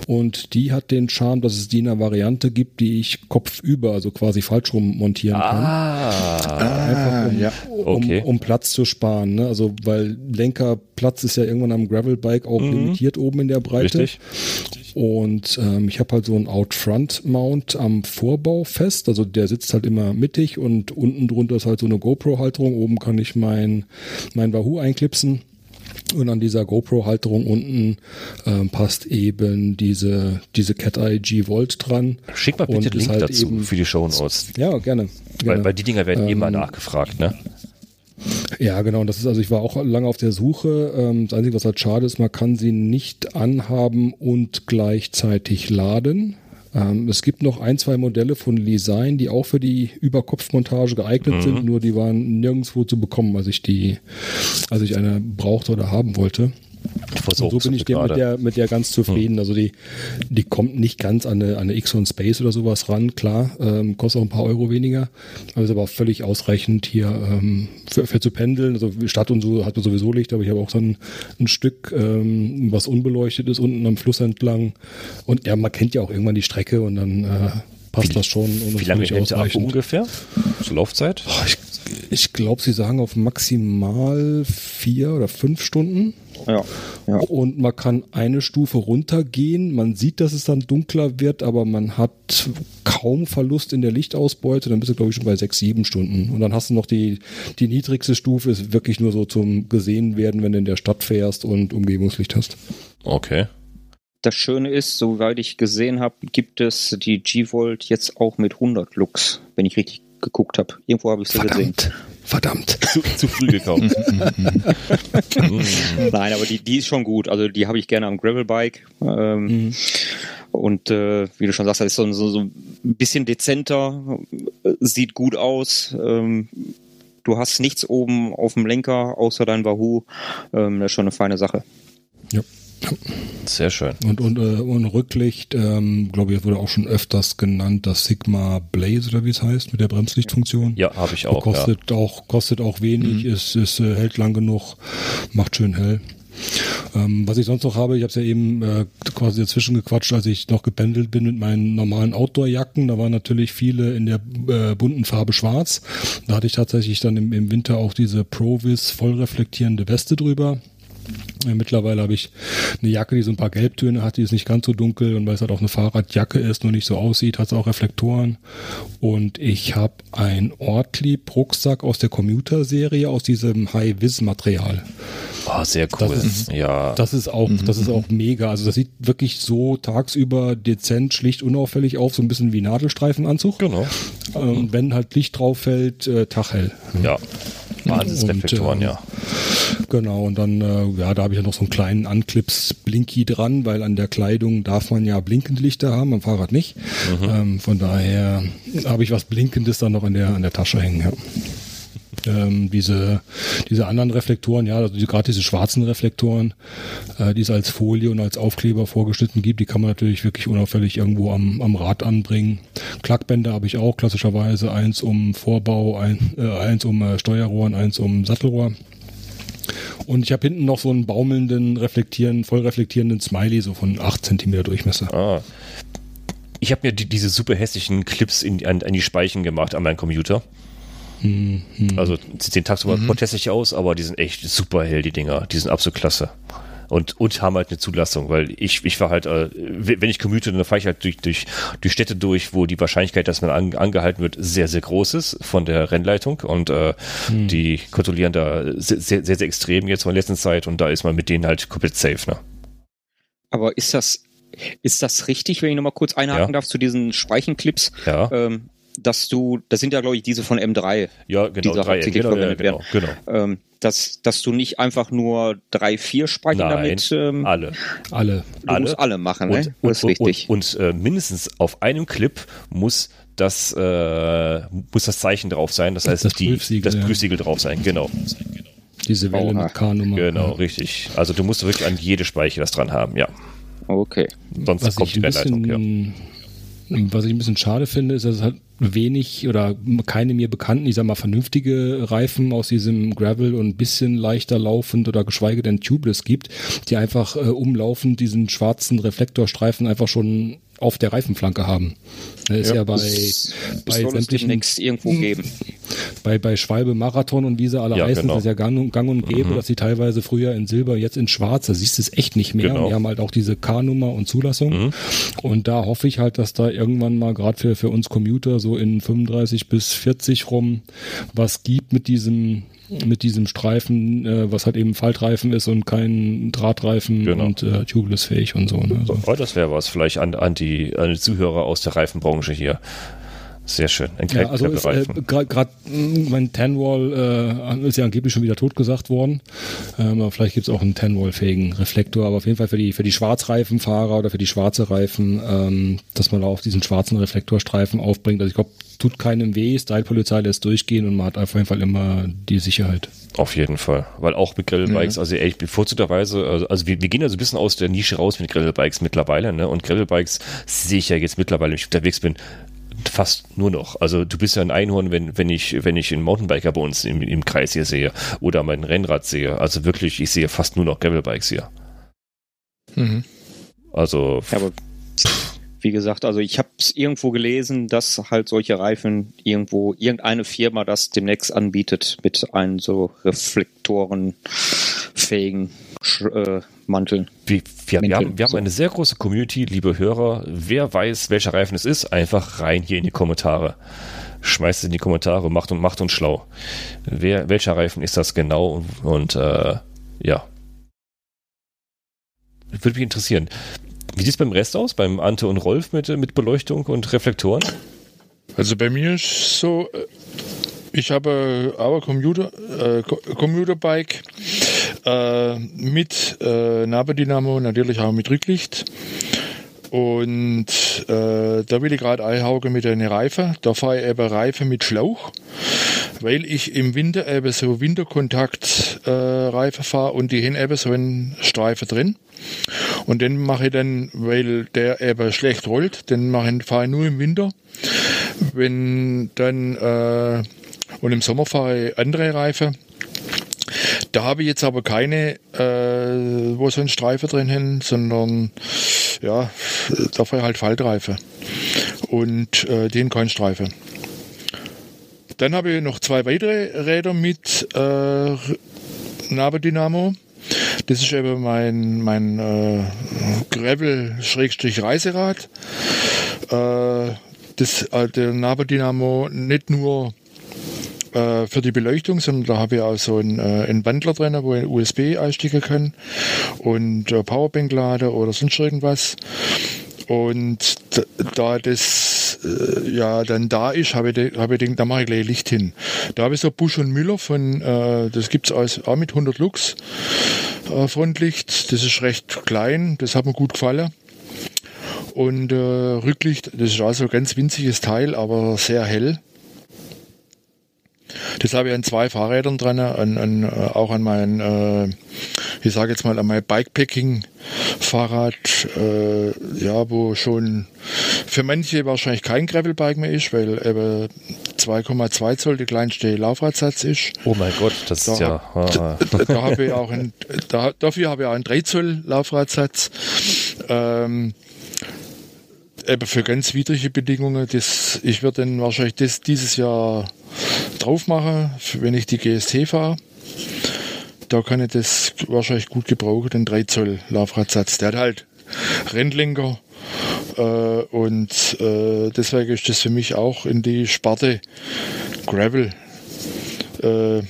und die hat den Charme, dass es die in einer Variante gibt, die ich kopfüber, also quasi falsch rum montieren kann. Ah, Einfach um, ja. Okay. um, um Platz zu sparen. Ne? Also weil Lenkerplatz ist ja irgendwann am Gravelbike auch limitiert oben in der Breite. richtig. Und ähm, ich habe halt so einen Out-Front-Mount am Vorbau fest. Also der sitzt halt immer mittig und unten drunter ist halt so eine GoPro-Halterung. Oben kann ich mein, mein Wahoo einklipsen. Und an dieser GoPro-Halterung unten ähm, passt eben diese, diese Cat-Eye G-Volt dran. Schick mal bitte den Link halt dazu für die Show Notes. Ja, gerne. Weil, gerne. weil die Dinger werden immer Ähm, nachgefragt, ne? Ja, genau. Und das ist also, ich war auch lange auf der Suche. Ähm, das Einzige, was halt schade ist, man kann sie nicht anhaben und gleichzeitig laden. Ähm, es gibt noch ein, zwei Modelle von Lisein, die auch für die Überkopfmontage geeignet sind, nur die waren nirgendwo zu bekommen, als ich die, als ich eine brauchte oder haben wollte. Ich Und so bin ich mit der, mit der ganz zufrieden. Also die, die kommt nicht ganz an eine, an eine X und Space oder sowas ran, klar, ähm, kostet auch ein paar Euro weniger, aber ist aber auch völlig ausreichend hier ähm, für, für zu pendeln. Also Stadt und so hat man sowieso Licht, aber ich habe auch so ein, ein Stück, ähm, was unbeleuchtet ist, unten am Fluss entlang. Und ja, man kennt ja auch irgendwann die Strecke und dann äh, passt das schon. Und Wie lange hält der ausreichend. ungefähr? Zur Laufzeit? Boah, Ich, ich glaube, sie sagen auf maximal vier oder fünf Stunden. Ja, ja. Und man kann eine Stufe runtergehen. Man sieht, dass es dann dunkler wird, aber man hat kaum Verlust in der Lichtausbeute. Dann bist du, glaube ich, schon bei sechs, sieben Stunden. Und dann hast du noch die, die niedrigste Stufe, ist wirklich nur so zum gesehen werden, wenn du in der Stadt fährst und Umgebungslicht hast. Okay. Das Schöne ist, soweit ich gesehen habe, gibt es die G-Volt jetzt auch mit 100 Lux, wenn ich richtig geguckt habe. Irgendwo habe ich sie gesehen. Verdammt. [laughs] Zu, zu früh gekauft. [laughs] Nein, aber die, die ist schon gut. Also die habe ich gerne am Gravelbike. Ähm, Und äh, wie du schon sagst, das ist so, so, so ein bisschen dezenter, sieht gut aus. Ähm, du hast nichts oben auf dem Lenker außer dein Wahoo. Ähm, das ist schon eine feine Sache. Ja. Sehr schön. Und, und, äh, und Rücklicht, ähm, glaube ich, wurde auch schon öfters genannt, das Sigma Blaze oder wie es heißt, mit der Bremslichtfunktion. Ja, habe ich auch. Ja. kostet auch kostet auch wenig, ist, ist äh, hält lang genug, macht schön hell. Ähm, was ich sonst noch habe, ich habe es ja eben äh, quasi dazwischen gequatscht, als ich noch gependelt bin mit meinen normalen Outdoor-Jacken. Da waren natürlich viele in der äh, bunten Farbe schwarz. Da hatte ich tatsächlich dann im, im Winter auch diese Provis voll reflektierende Weste drüber. Mittlerweile habe ich eine Jacke, die so ein paar Gelbtöne hat, die ist nicht ganz so dunkel und weil es halt auch eine Fahrradjacke ist, nur nicht so aussieht, hat es auch Reflektoren. Und ich habe ein Ortlieb-Rucksack aus der Commuter-Serie aus diesem High-Vis-Material. Oh, sehr cool. Das ist- ja. Das ist auch, das ist auch mega. Also das sieht wirklich so tagsüber dezent, schlicht, unauffällig auf, so ein bisschen wie Nadelstreifenanzug. genau. Ähm, wenn halt Licht drauf fällt, äh, taghell. Ja. Wahnsinnsreflektoren, Und, ähm, ja. Genau, und dann, äh, ja, da habe ich ja noch so einen kleinen Anclips-Blinky dran, weil an der Kleidung darf man ja blinkende Lichter haben, am Fahrrad nicht. Ähm, von daher habe ich was Blinkendes dann noch an der, an der Tasche hängen, ja. Ähm, diese, diese anderen Reflektoren, ja, also die, gerade diese schwarzen Reflektoren, äh, die es als Folie und als Aufkleber vorgeschnitten gibt, die kann man natürlich wirklich unauffällig irgendwo am, am Rad anbringen. Klackbänder habe ich auch, klassischerweise eins um Vorbau, ein, äh, eins um äh, Steuerrohr und eins um Sattelrohr. Und ich habe hinten noch so einen baumelnden, reflektierenden, voll reflektierenden Smiley, so von 8 cm Durchmesser. Ah. Ich habe mir die, diese super hässlichen Clips in, an, an die Speichen gemacht an meinem Computer. Hm, Also sie sehen tagsüber protestig aus, aber die sind echt super hell, die Dinger. Die sind absolut klasse. Und, und haben halt eine Zulassung, weil ich, ich war halt, äh, wenn ich commute, dann fahre ich halt durch, durch, durch Städte durch, wo die Wahrscheinlichkeit, dass man an, angehalten wird, sehr, sehr groß ist von der Rennleitung. Und äh, die kontrollieren da sehr, sehr, sehr, sehr extrem jetzt in der letzten Zeit und da ist man mit denen halt komplett safe, ne? Aber ist das, ist das richtig, wenn ich nochmal kurz einhaken Ja. darf zu diesen Speichenclips? Ja, Ähm, dass du, das sind ja, glaube ich, diese von M3, ja genau, diese drei, hauptsächlich genau, ja, verwendet genau, genau. ähm, dass, dass du nicht einfach nur drei, vier Speicher Nein, damit, ähm, alle. Alle. du alle. musst alle machen, ne? Und, das und, ist richtig. und, und äh, mindestens auf einem Clip muss das, äh, muss das Zeichen drauf sein, das heißt Das die, Prüfsiegel, das ja. Prüfsiegel drauf sein, genau. Diese Welle Oha. mit K-Nummer. Genau, Ja. richtig. Also du musst wirklich an jede Speicher das dran haben, ja. okay. Sonst Was kommt ich, die ein Rennleitung, ja. bisschen, was ich ein bisschen schade finde, ist, dass es halt wenig oder keine mir bekannten, ich sag mal, vernünftige Reifen aus diesem Gravel und ein bisschen leichter laufend oder geschweige denn tubeless gibt, die einfach äh, umlaufend diesen schwarzen Reflektorstreifen einfach schon auf der Reifenflanke haben. Das ist ja, ja bei, es, bei es sämtlichen irgendwo geben. Bei, bei Schwalbe Marathon und wie sie alle ja, heißen, genau. das ist ja gang, gang und gäbe, mhm. dass sie teilweise früher in Silber, jetzt in Schwarz, da siehst du es echt nicht mehr. Genau. Die haben halt auch diese K-Nummer und Zulassung. Mhm. Und da hoffe ich halt, dass da irgendwann mal gerade für, für uns Commuter so in 35 bis 40 rum was gibt mit diesem mit diesem Streifen, äh, was halt eben Faltreifen ist und kein Drahtreifen genau. und äh, tubeless fähig und so. Ne? so. Oh, das wäre was vielleicht an, an, die, an die Zuhörer aus der Reifenbranche hier. Sehr schön. Ein ja, also äh, gerade hm, mein Tenwall äh, ist ja angeblich schon wieder totgesagt worden. Ähm, aber vielleicht gibt es auch einen Tenwall-fähigen Reflektor. Aber auf jeden Fall für die für die Schwarzreifenfahrer oder für die schwarze Reifen, ähm, dass man da auf diesen schwarzen Reflektorstreifen aufbringt. Also ich glaube, tut keinem weh. Style-Polizei lässt durchgehen und man hat auf jeden Fall immer die Sicherheit. Auf jeden Fall. Weil auch mit Gravelbikes, mhm. also echt bevorzugterweise, also, also wir, wir, gehen ja so ein bisschen aus der Nische raus mit Gravelbikes mittlerweile, ne? Und Gravelbikes sehe ich ja jetzt mittlerweile, wenn ich unterwegs bin, fast nur noch. Also du bist ja ein Einhorn, wenn, wenn ich, wenn ich einen Mountainbiker bei uns im, im Kreis hier sehe oder mein Rennrad sehe. Also wirklich, ich sehe fast nur noch Gravelbikes hier. Mhm. Also. Ja, aber wie gesagt, also ich habe es irgendwo gelesen, dass halt solche Reifen irgendwo irgendeine Firma das demnächst anbietet mit einem so reflektorenfähigen äh, Manteln. Wie, wir, wir, haben, wir haben eine sehr große Community, liebe Hörer. Wer weiß, welcher Reifen es ist, einfach rein hier in die Kommentare. Schmeißt es in die Kommentare, macht und macht uns schlau. Wer, welcher Reifen ist das genau? Und, und äh, ja. Würde mich interessieren. Wie sieht es beim Rest aus? Beim Ante und Rolf mit, mit Beleuchtung und Reflektoren? Also bei mir ist so, äh, ich habe auch ein Commuter, äh, Commuterbike äh, mit äh, Nabendynamo, natürlich auch mit Rücklicht. Und äh, da will ich gerade einhaken mit einer Reife. Da fahre ich eben Reife mit Schlauch, weil ich im Winter eben so Winterkontakt-Reife äh, fahre und die haben eben so einen Streifen drin. Und den mache ich dann, weil der eben schlecht rollt, den fahre ich nur im Winter. Wenn dann, äh, und im Sommer fahre ich andere Reifen da habe ich jetzt aber keine, äh, wo so ein Streifen drin hin, sondern ja, dafür halt Faltreife. Und äh, den Streifen. Dann habe ich noch zwei weitere Räder mit äh, Nabendynamo. Das ist eben mein, mein äh, Gravel-Reiserad. Äh, das, äh, der Nabendynamo nicht nur äh, für die Beleuchtung, sondern da habe ich auch so einen, äh, einen Wandler drin, wo ich USB einstecken kann und äh, Powerbank laden oder sonst irgendwas. Und da das äh, ja dann da ist, habe ich, hab ich gedacht, da mache ich gleich Licht hin. Da habe ich so Busch und Müller von, äh, das gibt es auch mit 100 Lux äh, Frontlicht. Das ist recht klein, das hat mir gut gefallen. Und äh, Rücklicht, das ist also ein ganz winziges Teil, aber sehr hell. Das habe ich an zwei Fahrrädern dran, an, an, äh, auch an mein, äh, ich sage jetzt mal, an mein Bikepacking-Fahrrad, äh, ja, wo schon für manche wahrscheinlich kein Gravelbike mehr ist, weil eben 2,2 Zoll der kleinste Laufradsatz ist. Oh mein Gott, das da, ist ja. Da, da, da habe ich auch ein, da, dafür habe ich auch einen 3 Zoll Laufradsatz. Ähm, eben für ganz widrige Bedingungen. Das, ich werde dann wahrscheinlich das dieses Jahr drauf machen, wenn ich die GST fahre. Da kann ich das wahrscheinlich gut gebrauchen, den 3 Zoll Laufradsatz. Der hat halt Rennlenker äh, und äh, deswegen ist das für mich auch in die Sparte Gravel. Äh,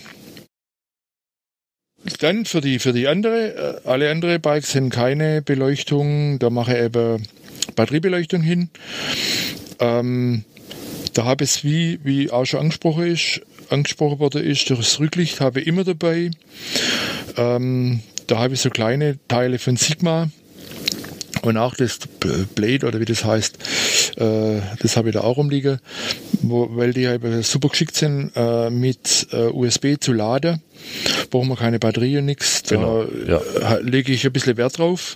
dann für die, für die andere, äh, alle andere Bikes sind keine Beleuchtung. Da mache ich eben Batteriebeleuchtung hin. Ähm, da habe ich es, wie, wie auch schon angesprochen ist, angesprochen worden ist, das Rücklicht habe ich immer dabei. Ähm, da habe ich so kleine Teile von Sigma Und auch das Blade oder wie das heißt, äh, das habe ich da auch rumliegen, wo, weil die halt super geschickt sind, äh, mit äh, USB zu laden. Brauchen wir keine Batterie und nichts. Da genau, ja. lege ich ein bisschen Wert drauf.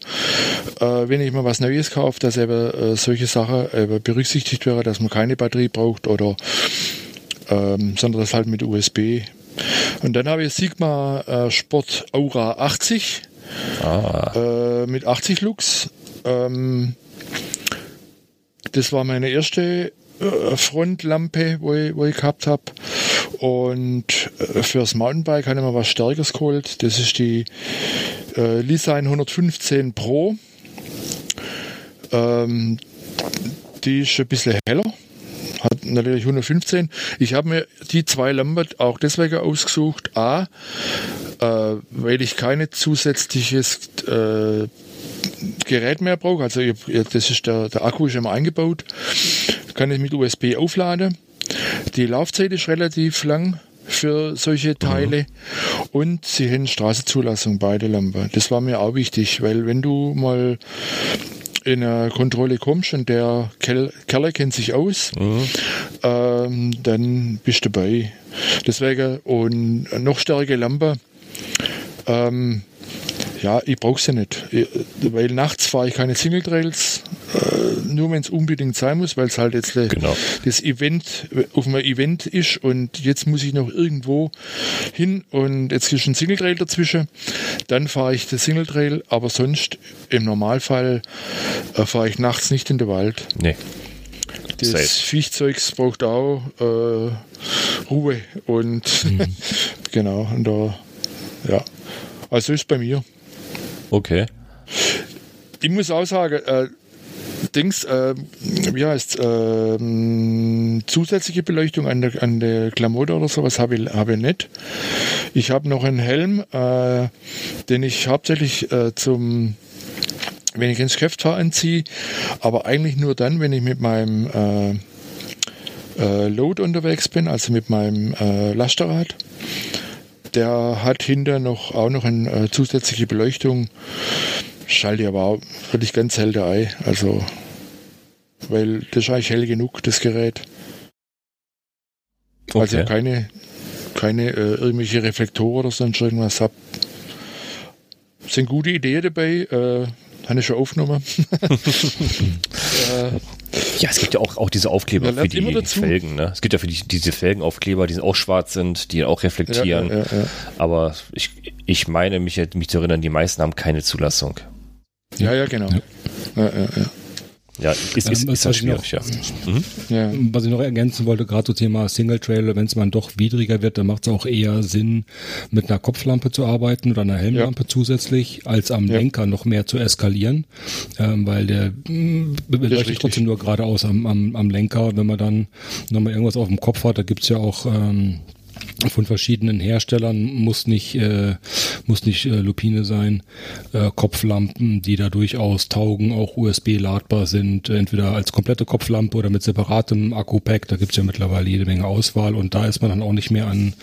Äh, wenn ich mal was Neues kaufe, dass eben äh, solche Sachen eben berücksichtigt wäre, dass man keine Batterie braucht oder ähm, sondern das halt mit USB. Und dann habe ich Sigma äh, Sport Aura 80 ah. äh, mit 80 Lux. Ähm, das war meine erste äh, Frontlampe, wo ich, wo ich gehabt habe. Und äh, fürs Mountainbike habe ich mir was Stärkeres geholt. Das ist die äh, Lisign 115 Pro. Ähm, die ist ein bisschen heller hat natürlich 115. Ich habe mir die zwei Lampen auch deswegen ausgesucht. A, äh, weil ich keine zusätzliches äh, Gerät mehr brauche. Also das ist der, der Akku ist immer eingebaut. Kann ich mit USB aufladen. Die Laufzeit ist relativ lang für solche Teile mhm. und sie haben Straßenzulassung, beide Lampen. Das war mir auch wichtig, weil wenn du mal in eine Kontrolle kommst und der Keller kennt sich aus, mhm. ähm, dann bist du dabei. Deswegen und noch stärkere Lampe. Ähm, ja, ich brauche sie nicht, weil nachts fahre ich keine Single Trails, äh, nur wenn es unbedingt sein muss, weil es halt jetzt äh, genau. das Event auf einem Event ist und jetzt muss ich noch irgendwo hin und jetzt ist ein Single Trail dazwischen. Dann fahre ich den Single Trail, aber sonst im Normalfall äh, fahre ich nachts nicht in den Wald. Nee. Das Safe. Viechzeugs braucht auch äh, Ruhe und mhm. [laughs] genau, und da, ja. Also ist bei mir. Okay. Ich muss auch sagen, äh, Dings, äh, wie heißt äh, zusätzliche Beleuchtung an der, an der Klamotte oder sowas habe ich, hab ich nicht. Ich habe noch einen Helm, äh, den ich hauptsächlich äh, zum wenn ich ins Geschäft fahre, anziehe, aber eigentlich nur dann, wenn ich mit meinem äh, äh, Load unterwegs bin, also mit meinem Lasterrad. Der hat hinter noch auch noch eine äh, zusätzliche Beleuchtung. Schalte ich aber auch wirklich ganz selten ein. Also, weil das ist eigentlich hell genug, das Gerät. Okay. Also keine, keine äh, irgendwelche Reflektoren oder sonst irgendwas habe. Sind gute Ideen dabei. Äh, habe ich schon aufgenommen. [laughs] ja, es gibt ja auch, auch diese Aufkleber für die Felgen. Ne? Es gibt ja für die, diese Felgenaufkleber, die auch schwarz sind, die auch reflektieren. Ja, ja, ja, Aber ich, ich meine, mich, mich zu erinnern, die meisten haben keine Zulassung. Ja, ja, genau. Ja, ja, ja. Ja, ist, ist, ist halt schwierig, ja. Mhm. ja. Was ich noch ergänzen wollte, gerade zum Thema Single Trailer, wenn es mal doch widriger wird, dann macht es auch eher Sinn, mit einer Kopflampe zu arbeiten oder einer Helmlampe ja. zusätzlich, als am ja. Lenker noch mehr zu eskalieren, ähm, weil der beleuchtet trotzdem nur geradeaus am, am, am Lenker und wenn man dann nochmal irgendwas auf dem Kopf hat, da gibt's ja auch ähm, von verschiedenen Herstellern, muss nicht, äh, muss nicht äh, Lupine sein, äh, Kopflampen, die da durchaus taugen, auch USB-ladbar sind, entweder als komplette Kopflampe oder mit separatem Akku-Pack, da gibt's ja mittlerweile jede Menge Auswahl und da ist man dann auch nicht mehr an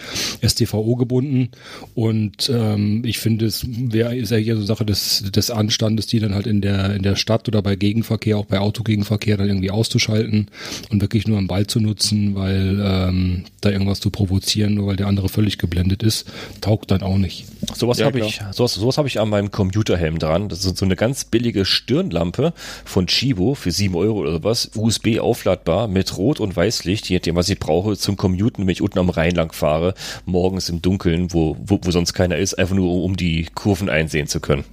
STVO gebunden. Und ähm, ich finde, es wäre ist ja hier so Sache des, des Anstandes, die dann halt in der, in der Stadt oder bei Gegenverkehr, auch bei Autogegenverkehr dann irgendwie auszuschalten und wirklich nur am Ball zu nutzen, weil ähm, da irgendwas zu provozieren weil der andere völlig geblendet ist, taugt dann auch nicht. Sowas ja, habe ich, sowas, sowas habe ich an meinem Computerhelm dran. Das ist so eine ganz billige Stirnlampe von Chibo für 7 Euro oder was, USB aufladbar mit Rot- und Weißlicht, je nachdem, was ich brauche, zum Commuten, wenn ich unten am Rhein lang fahre, morgens im Dunkeln, wo, wo, wo sonst keiner ist, einfach nur um die Kurven einsehen zu können.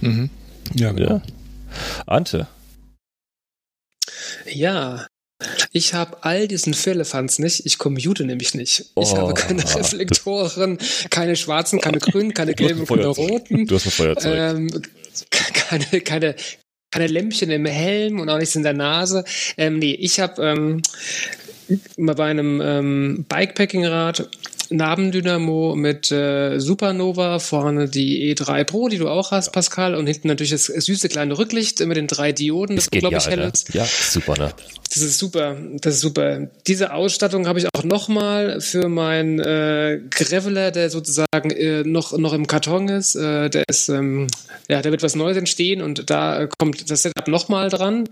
Mhm. Ja, genau. Ja. Ante. Ja, ich habe all diesen Firlefanz nicht. Ich commute nämlich nicht. Oh, ich habe keine Reflektoren, keine schwarzen, keine grünen, keine gelben, keine roten. Du hast ein Feuerzeug. Ähm, keine, keine, keine Lämpchen im Helm und auch nichts in der Nase. Ähm, nee, ich habe ähm, bei einem ähm, Bikepacking-Rad Nabendynamo mit äh, Supernova, vorne die E3 Pro, die du auch hast, Pascal, und hinten natürlich das süße kleine Rücklicht mit den drei Dioden, das, das glaube ich hell ist. Ja, super, ne? Das ist super, das ist super. Diese Ausstattung habe ich auch nochmal für meinen äh, Graveler, der sozusagen äh, noch, noch im Karton ist. Äh, der ist, ähm, ja, da wird was Neues entstehen und da äh, kommt das Setup nochmal dran.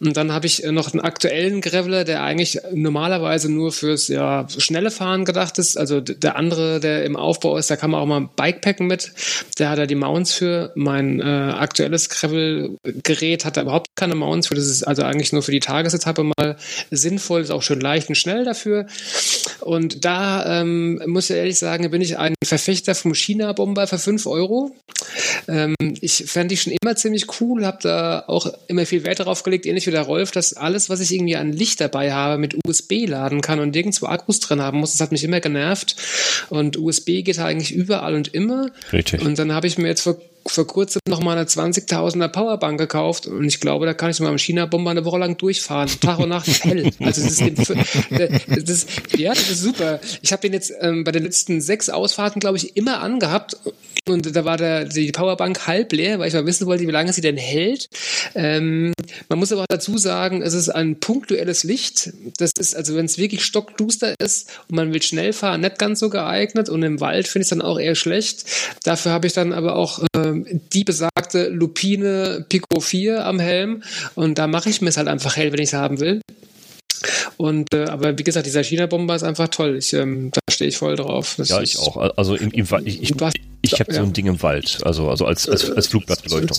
Und dann habe ich äh, noch einen aktuellen Graveler, der eigentlich normalerweise nur fürs ja, schnelle Fahren gedacht ist. Also der andere, der im Aufbau ist, da kann man auch mal Bikepacken mit. Der hat da die Mounts für. Mein äh, aktuelles Gravel-Gerät hat da überhaupt keine Mounts für. Das ist also eigentlich nur für die Tagesetappe Etappe mal sinnvoll, ist auch schön leicht und schnell dafür. Und da ähm, muss ich ehrlich sagen, bin ich ein Verfechter vom China-Bomber für 5 Euro. Ähm, ich fände die schon immer ziemlich cool, habe da auch immer viel Wert darauf gelegt, ähnlich wie der Rolf, dass alles, was ich irgendwie an Licht dabei habe, mit USB laden kann und nirgendwo Akkus drin haben muss. Das hat mich immer genervt. Und USB geht eigentlich überall und immer. Richtig. Und dann habe ich mir jetzt vor vor kurzem noch mal eine 20.000er Powerbank gekauft und ich glaube, da kann ich mit meinem China-Bomber eine Woche lang durchfahren. Tag und Nacht hell. Also das ist, das, ja, das ist super. Ich habe den jetzt ähm, bei den letzten sechs Ausfahrten, glaube ich, immer angehabt und da war der, die Powerbank halb leer, weil ich mal wissen wollte, wie lange sie denn hält. Ähm, man muss aber auch dazu sagen, es ist ein punktuelles Licht. Das ist, also wenn es wirklich stockduster ist und man will schnell fahren, nicht ganz so geeignet und im Wald finde ich es dann auch eher schlecht. Dafür habe ich dann aber auch ähm, die besagte Lupine Pico 4 am Helm und da mache ich mir es halt einfach hell, wenn ich es haben will. Und äh, aber wie gesagt, dieser China-Bomber ist einfach toll. Ich, ähm, da stehe ich voll drauf. Das ja, ich auch. Also im, im ich, ich, ich habe ja. so ein Ding im Wald, also also als als, als Flugblattbeleuchtung.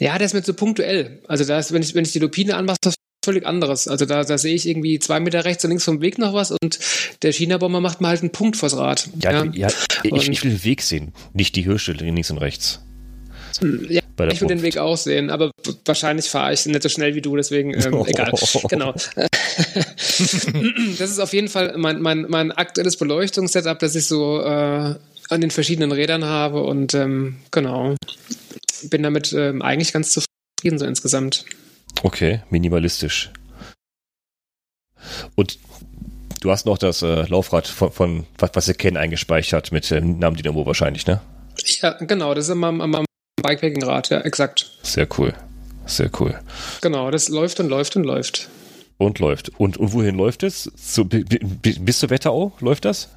Ja, der ist mir so punktuell. Also da ist, wenn ich wenn ich die Lupine anmache, das völlig anderes. Also da, da sehe ich irgendwie zwei Meter rechts und links vom Weg noch was und der China-Bomber macht mal halt einen Punkt vors Rad. Ja, ja. ja ich, ich, will den Weg sehen, nicht die Hirsche links und rechts. Ja, ich will den Weg auch sehen, aber wahrscheinlich fahre ich nicht so schnell wie du, deswegen ähm, [laughs] egal. Genau. [laughs] das ist auf jeden Fall mein, mein, mein aktuelles Beleuchtungssetup, das ich so äh, an den verschiedenen Rädern habe und ähm, genau. Bin damit ähm, eigentlich ganz zufrieden so insgesamt. Okay, minimalistisch. Und du hast noch das äh, Laufrad von, von was, was ihr kennt, eingespeichert mit dem Namen Dynamo wahrscheinlich, ne? Ja, genau, das ist immer am, am Bikepacking-Rad, ja, exakt. Sehr cool. Sehr cool. Genau, das läuft und läuft und läuft. Und läuft. Und, und wohin läuft es? Zu, bis zur Wetterau läuft das?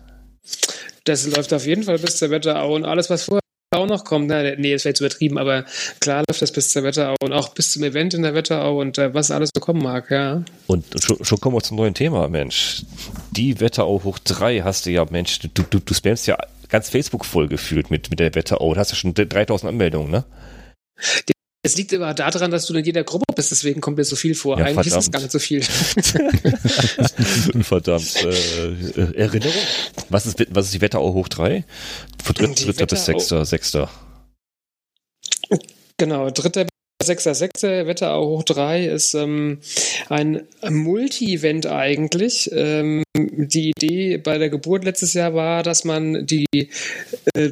Das läuft auf jeden Fall bis zur Wetterau und alles, was vorher auch noch kommt. Ne, nee, das wäre jetzt übertrieben, aber klar läuft das bis zur Wetterau und auch bis zum Event in der Wetterau und äh, was alles so kommen mag, ja. Und schon, schon kommen wir zum neuen Thema, Mensch. Die Wetterau hoch 3 hast du ja, Mensch, du, du, du spammst ja ganz Facebook voll gefühlt mit, mit der Wetterau. Du hast ja schon 3000 Anmeldungen, ne? Es liegt aber daran, dass du in jeder Gruppe bist, deswegen kommt dir so viel vor. Ja, Eigentlich verdammt. ist es gar nicht so viel. [laughs] verdammt. Äh, äh, Erinnerung? Was ist, was ist die Wetterau hoch 3? Von dritter, dritter bis sechster, sechster. Genau, dritter Sechster, sechster Wetterau hoch 3 ist ähm, ein Multi-Event eigentlich. Ähm, die Idee bei der Geburt letztes Jahr war, dass man die äh,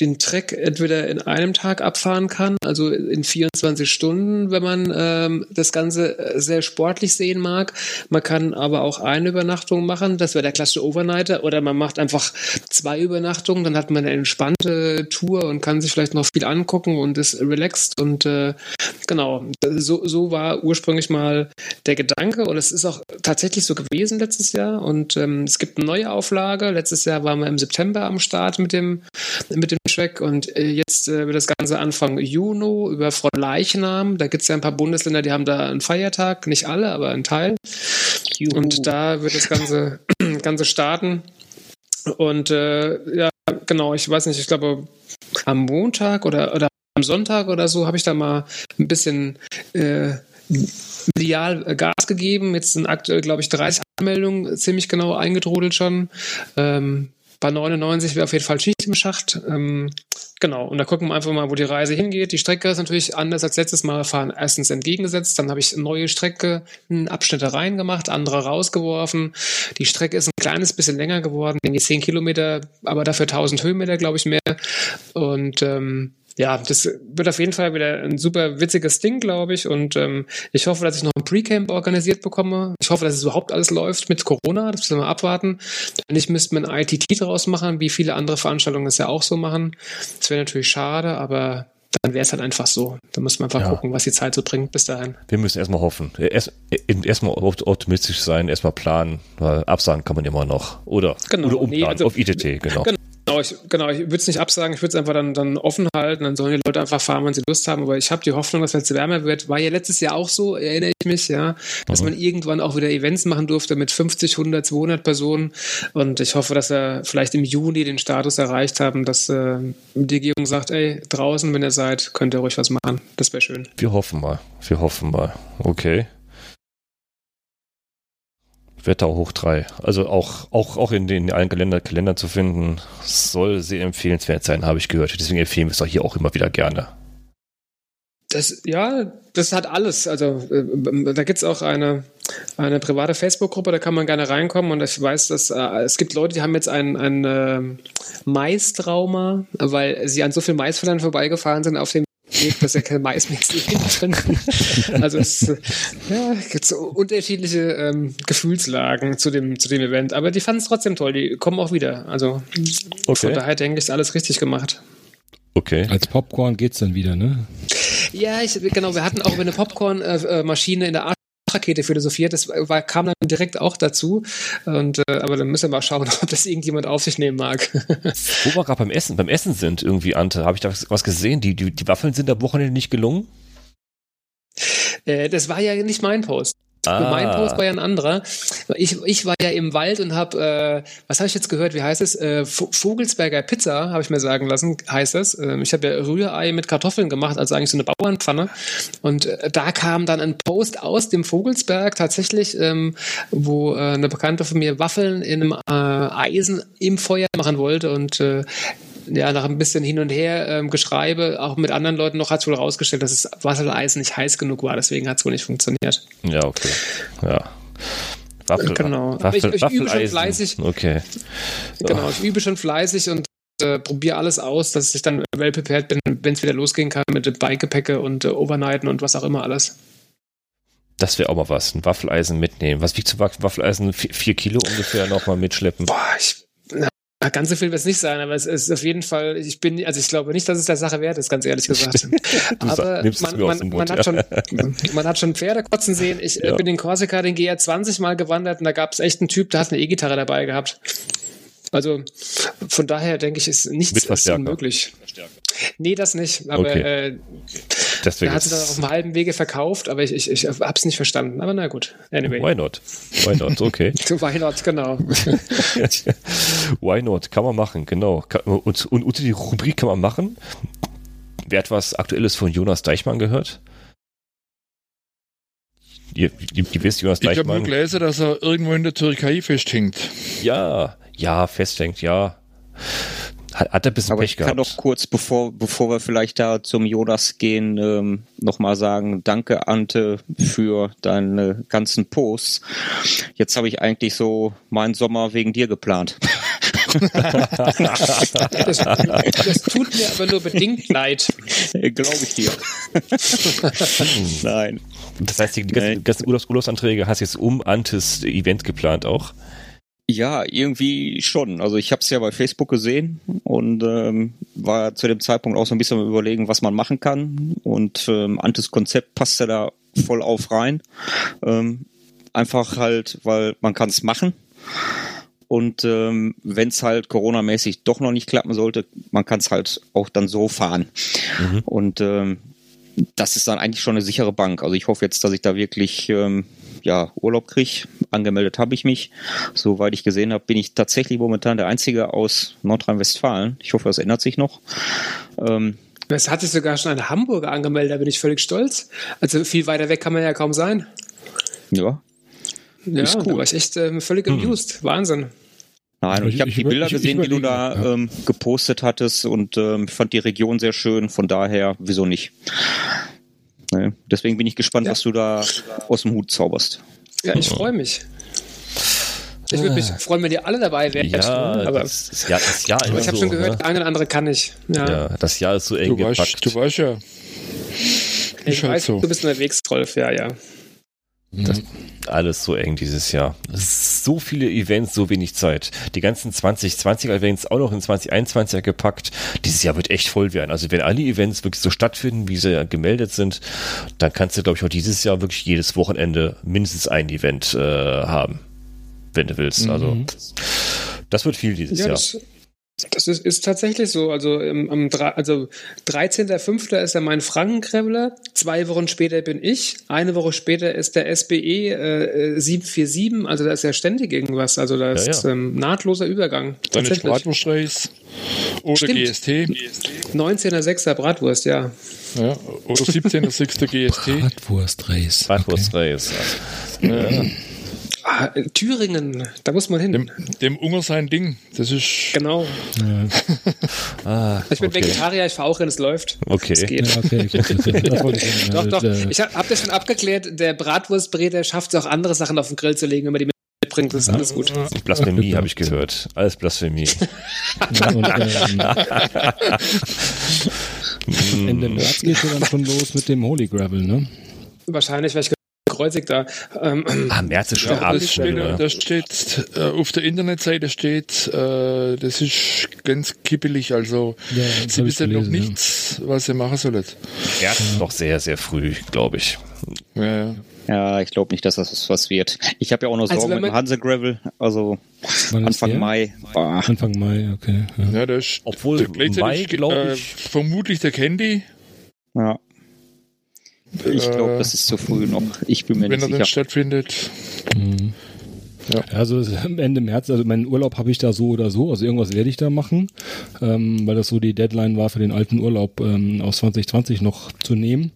den Trek entweder in einem Tag abfahren kann, also in 24 Stunden, wenn man ähm, das Ganze äh, sehr sportlich sehen mag. Man kann aber auch eine Übernachtung machen, das wäre der klassische Overnighter, oder man macht einfach zwei Übernachtungen, dann hat man eine entspannte Tour und kann sich vielleicht noch viel angucken und ist relaxed und äh, genau, so, so war ursprünglich mal der Gedanke und es ist auch tatsächlich so gewesen letztes Jahr und ähm, es gibt eine neue Auflage. Letztes Jahr waren wir im September am Start mit dem mit mit dem Track und äh, jetzt äh, wird das Ganze Anfang Juni über Frau Leichnam. Da gibt es ja ein paar Bundesländer, die haben da einen Feiertag, nicht alle, aber ein Teil. Juhu. Und da wird das Ganze, [clears throat] Ganze starten. Und äh, ja, genau, ich weiß nicht, ich glaube am Montag oder, oder am Sonntag oder so habe ich da mal ein bisschen äh, medial Gas gegeben. Jetzt sind aktuell, glaube ich, 30 Anmeldungen ziemlich genau eingetrudelt schon. Ähm, bei 99 wäre auf jeden Fall Schicht im Schacht. Ähm, genau, und da gucken wir einfach mal, wo die Reise hingeht. Die Strecke ist natürlich anders als letztes Mal fahren. Erstens entgegengesetzt, dann habe ich neue Strecke, Abschnitte reingemacht, andere rausgeworfen. Die Strecke ist ein kleines bisschen länger geworden, irgendwie 10 Kilometer, aber dafür 1000 Höhenmeter, glaube ich, mehr. Und ähm, ja, das wird auf jeden Fall wieder ein super witziges Ding, glaube ich. Und ähm, ich hoffe, dass ich noch ein Pre-Camp organisiert bekomme. Ich hoffe, dass es überhaupt alles läuft mit Corona. Das müssen wir abwarten. Wenn nicht, müsste man ein ITT draus machen, wie viele andere Veranstaltungen es ja auch so machen. Das wäre natürlich schade, aber dann wäre es halt einfach so. Da muss man einfach ja. gucken, was die Zeit so bringt bis dahin. Wir müssen erstmal hoffen. Erst, erstmal optimistisch sein, erstmal planen, weil absagen kann man immer noch. Oder, genau. oder umplanen nee, also, auf ITT, genau. genau. Genau, ich, genau, ich würde es nicht absagen, ich würde es einfach dann, dann offen halten, dann sollen die Leute einfach fahren, wenn sie Lust haben. Aber ich habe die Hoffnung, dass wenn es wärmer wird, war ja letztes Jahr auch so, erinnere ich mich, ja, dass mhm. man irgendwann auch wieder Events machen durfte mit 50, 100, 200 Personen. Und ich hoffe, dass wir vielleicht im Juni den Status erreicht haben, dass äh, die Regierung sagt, ey, draußen, wenn ihr seid, könnt ihr ruhig was machen. Das wäre schön. Wir hoffen mal, wir hoffen mal. Okay. Wetter hoch 3. Also auch, auch, auch in den allen Kalender, Kalender zu finden, soll sehr empfehlenswert sein, habe ich gehört. Deswegen empfehlen wir es auch hier auch immer wieder gerne. Das, ja, das hat alles. Also äh, da gibt es auch eine, eine private Facebook-Gruppe, da kann man gerne reinkommen und ich weiß, dass äh, es gibt Leute, die haben jetzt ein, ein äh, Maistrauma, weil sie an so vielen Maisfeldern vorbeigefahren sind auf dem geht, dass er kein Mais mehr sehen [laughs] Also es ja, gibt so unterschiedliche ähm, Gefühlslagen zu dem, zu dem Event. Aber die fanden es trotzdem toll, die kommen auch wieder. Also okay. von daher denke ich, ist alles richtig gemacht. Okay. Als Popcorn geht es dann wieder, ne? Ja, ich, genau, wir hatten auch eine Popcorn-Maschine in der Art Rakete philosophiert. Das war, kam dann direkt auch dazu. Und, äh, aber dann müssen wir mal schauen, [laughs] ob das irgendjemand auf sich nehmen mag. [laughs] Wo wir gerade beim Essen, beim Essen sind irgendwie, Ante, habe ich da was gesehen? Die, die, die Waffeln sind am Wochenende nicht gelungen? Äh, das war ja nicht mein Post. Ah. Mein Post war ja ein anderer. Ich, ich war ja im Wald und habe, äh, was habe ich jetzt gehört, wie heißt es? Äh, Vogelsberger Pizza, habe ich mir sagen lassen, heißt es. Ähm, ich habe ja Rührei mit Kartoffeln gemacht, also eigentlich so eine Bauernpfanne. Und äh, da kam dann ein Post aus dem Vogelsberg tatsächlich, ähm, wo äh, eine Bekannte von mir Waffeln in einem äh, Eisen im Feuer machen wollte und äh, ja, nach ein bisschen hin und her ähm, Geschreibe, auch mit anderen Leuten noch, hat es wohl rausgestellt, dass das Wasseleisen nicht heiß genug war. Deswegen hat es wohl nicht funktioniert. Ja, okay. Ja. Waffel, genau. Waffel, ich, ich übe schon fleißig. Okay. Genau, ich übe schon fleißig und äh, probiere alles aus, dass ich dann well prepared bin, wenn es wieder losgehen kann mit Bikegepäcke und äh, Overnighten und was auch immer alles. Das wäre auch mal was, ein Waffeleisen mitnehmen. Was wiegt so Waffeleisen? Vier, vier Kilo ungefähr nochmal mitschleppen? Boah, ich Ganz so viel wird es nicht sein, aber es ist auf jeden Fall, ich bin, also ich glaube nicht, dass es der Sache wert ist, ganz ehrlich gesagt. [laughs] aber man, man, man, hat schon, [laughs] man hat schon Pferde kotzen sehen. Ich ja. bin in Korsika den GR 20 mal gewandert und da gab es echt einen Typ, der hat eine E-Gitarre dabei gehabt. Also von daher denke ich, ist nichts ist unmöglich. Nee, das nicht. Aber okay. äh, Deswegen er hat es dann auf dem halben Wege verkauft, aber ich, ich, ich habe es nicht verstanden. Aber na gut. Anyway. Why not? Why not? Okay. [laughs] Why not, genau. [laughs] Why not? Kann man machen, genau. Und, und unter die Rubrik kann man machen. Wer hat was Aktuelles von Jonas Deichmann gehört? Ihr, ihr, ihr wisst, Jonas Deichmann. Ich habe nur gelesen, dass er irgendwo in der Türkei festhängt. Ja, ja, festhängt, ja. Hat, hat er ein bisschen Aber Pech ich kann noch kurz, bevor, bevor wir vielleicht da zum Jonas gehen, ähm, nochmal sagen, danke Ante für deine ganzen Posts. Jetzt habe ich eigentlich so meinen Sommer wegen dir geplant. das, das, tut mir aber nur bedingt leid. Glaube ich dir. [laughs] Nein. Das heißt, die ganzen, ganzen Urlaubs Urlaubsanträge hast du jetzt um Antes Event geplant auch? Ja, irgendwie schon. Also ich habe es ja bei Facebook gesehen und ähm, war zu dem Zeitpunkt auch so ein bisschen überlegen, was man machen kann. Und ähm, Antes Konzept passte da voll auf rein. Ähm, einfach halt, weil man kann es machen. Und ähm, wenn es halt Corona-mäßig doch noch nicht klappen sollte, man kann es halt auch dann so fahren. Mhm. Und ähm, das ist dann eigentlich schon eine sichere Bank. Also ich hoffe jetzt, dass ich da wirklich ähm, ja, Urlaub kriege. Angemeldet habe ich mich. Soweit ich gesehen habe, bin ich tatsächlich momentan der Einzige aus Nordrhein-Westfalen. Ich hoffe, das ändert sich noch. Ähm, es hat sich sogar schon ein Hamburger angemeldet, da bin ich völlig stolz. Also viel weiter weg kann man ja kaum sein. Ja. Ja, ist cool. da war ich echt äh, völlig hm. amused. Wahnsinn. Nein, ich habe die Bilder ich, gesehen, die du da ja. ähm, gepostet hattest und ähm, fand die Region sehr schön. Von daher, wieso nicht? Ne? Deswegen bin ich gespannt, ja. was du da aus dem Hut zauberst. Ja, ich freue mich. Ich würde mich freuen, wenn ihr alle dabei wärt. Ja, aber das, das Jahr, das Jahr aber ist ich habe so, schon gehört, ne? eine oder andere kann ich. Ja, ja, das Jahr ist so eng Du gepackt. weißt, du weißt ja. ich halt weiß, so. du bist unterwegs, Rolf. Ja, ja. Das, alles so eng dieses Jahr. So viele Events, so wenig Zeit. Die ganzen 2020er Events auch noch in 2021er gepackt. Dieses Jahr wird echt voll werden. Also wenn alle Events wirklich so stattfinden, wie sie gemeldet sind, dann kannst du, glaube ich, auch dieses Jahr wirklich jedes Wochenende mindestens ein Event äh, haben. Wenn du willst. Also das wird viel dieses Ja, Jahr. das, das ist, ist tatsächlich so. Also, ähm, am, drei- also 13.05. ist der mein Frankenkrebler, zwei Wochen später bin ich, eine Woche später ist der SBE äh, äh, 747, also da ist ja ständig irgendwas. Also da ist ja. Ähm, nahtloser Übergang. Dann ist Tatsächlich. Bratwurstreis oder Stimmt. GST. 19.06. Bratwurst, ja. Ja, oder 17.06. GST. Bratwurst-Race. Bratwurst-Race. Ah, Thüringen, da muss man hin. Dem, dem Unger sein Ding. Das ist. Genau. Ah, Ich bin okay. Vegetarier, ich fahre auch, wenn es läuft. Okay. Es geht. Ja, okay, [laughs] ich sagen. Doch, doch. Äh, Ich habe hab das schon abgeklärt. Der Bratwurstbreter schafft es auch, andere Sachen auf den Grill zu legen, wenn man die mitbringt. Das ist alles gut. Blasphemie habe ich gehört. Alles Blasphemie. [laughs] und, ähm, [laughs] Ende März geht ja dann schon los mit dem Holy Gravel, ne? Wahrscheinlich, weil ich gekreuzigt da. Ähm, Ah, März ist schon Ja, abends das steht, das steht äh, auf der Internetseite steht, äh, das ist ganz kippelig, also Ja, sie wissen noch gelesen, ja. nichts, was sie machen sollen. März ist noch sehr, sehr früh, glaube ich. Ja, ja. Ja, ich glaube nicht, dass das was wird. Ich habe ja auch noch Also Sorgen wenn mit dem man- Hanse Gravel, also Anfang der? Mai. Boah. Anfang Mai, okay. Ja. ja das ist Obwohl der- gleichzeitig, Mai, glaub äh, ich- vermutlich der Candy, Ja. Ich glaube, Äh, das ist zu früh noch. Ich bin mir wenn nicht er dann sicher. stattfindet. Mhm. Ja. Also Ende März, also meinen Urlaub habe ich da so oder so, also irgendwas werde ich da machen, ähm, weil das so die Deadline war für den alten Urlaub ähm, aus 2020 noch zu nehmen.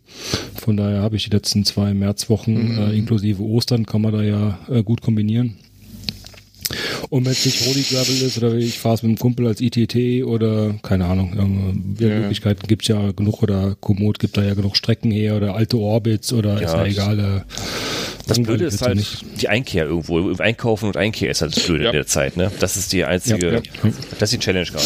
Von daher habe ich die letzten zwei Märzwochen Mhm. äh, inklusive Ostern, kann man da ja äh, gut kombinieren. Und wenn es nicht Holy Gravel ist oder ich fahre es mit dem Kumpel als ITT oder keine Ahnung, Ja. Möglichkeiten gibt es ja genug oder Komoot gibt da ja genug Strecken her oder alte Orbits oder ist Ja, ja egal. Äh, Das Blöde ist ja halt nicht. die Einkehr irgendwo. Einkaufen und Einkehr ist halt das Blöde Ja. in der Zeit. Ne? Das ist die einzige, Ja, ja. das ist die Challenge gerade.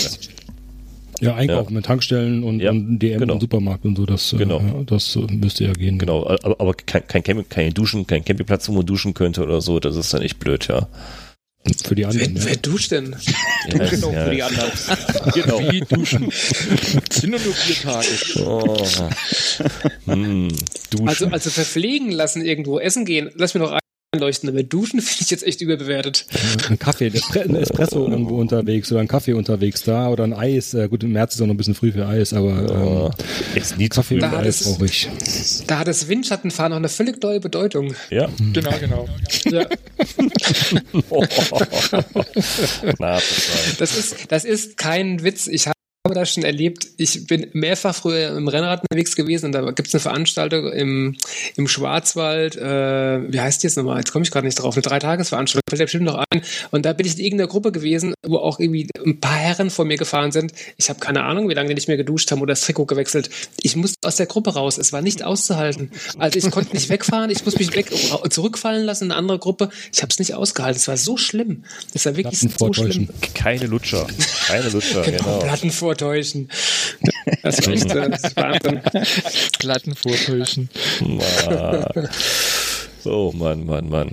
Ja, einkaufen mit Tankstellen und, Ja, und DM genau. und Supermarkt und so, das, Genau. äh, ja, das äh, müsste ja gehen. Genau, aber, aber kein, kein, Camp, kein Duschen, kein Campingplatz, wo man duschen könnte oder so, das ist dann echt blöd, ja. Für die wer, anderen. wer Ja. duscht denn? ja, [laughs] Genau, ja. für die anderen. [laughs] genau. Wie duschen. Das sind nur nur vier Tage. Oh. Hm. Also, also verpflegen lassen irgendwo, essen gehen, lass mir noch einleuchten. Aber duschen [laughs] finde ich jetzt echt überbewertet. Ein Kaffee, ein Espre- ein Espresso irgendwo unterwegs oder ein Kaffee unterwegs da oder ein Eis. Äh, gut, im März ist auch noch ein bisschen früh für Eis, aber Oh, ähm, jetzt nie zu Kaffee und Da hat Eis es- brauche ich. Da hat das Windschattenfahren noch eine völlig neue Bedeutung. Ja. Genau, genau. Ja. [laughs] [laughs] Total. Das ist, das ist kein Witz. Ich habe das schon erlebt. Ich bin mehrfach früher im Rennrad unterwegs gewesen und da gibt es eine Veranstaltung im, im Schwarzwald. Äh, wie heißt die jetzt nochmal? Jetzt komme ich gerade nicht drauf. Eine Dreitagesveranstaltung. Fällt mir bestimmt noch ein. Und da bin ich in irgendeiner Gruppe gewesen, wo auch irgendwie ein paar Herren vor mir gefahren sind. Ich habe keine Ahnung, wie lange die nicht mehr geduscht haben oder das Trikot gewechselt. Ich musste aus der Gruppe raus. Es war nicht auszuhalten. Also ich konnte nicht wegfahren. Ich musste mich weg, zurückfallen lassen in eine andere Gruppe. Ich habe es nicht ausgehalten. Es war so schlimm. Es war wirklich so schlimm. Keine Lutscher. Keine Lutscher, Genau, genau. Vortäuschen. [laughs] Das äh, das ist Wahnsinn. Glatten vortäuschen. Mann. [laughs] So, Mann, Mann, Mann.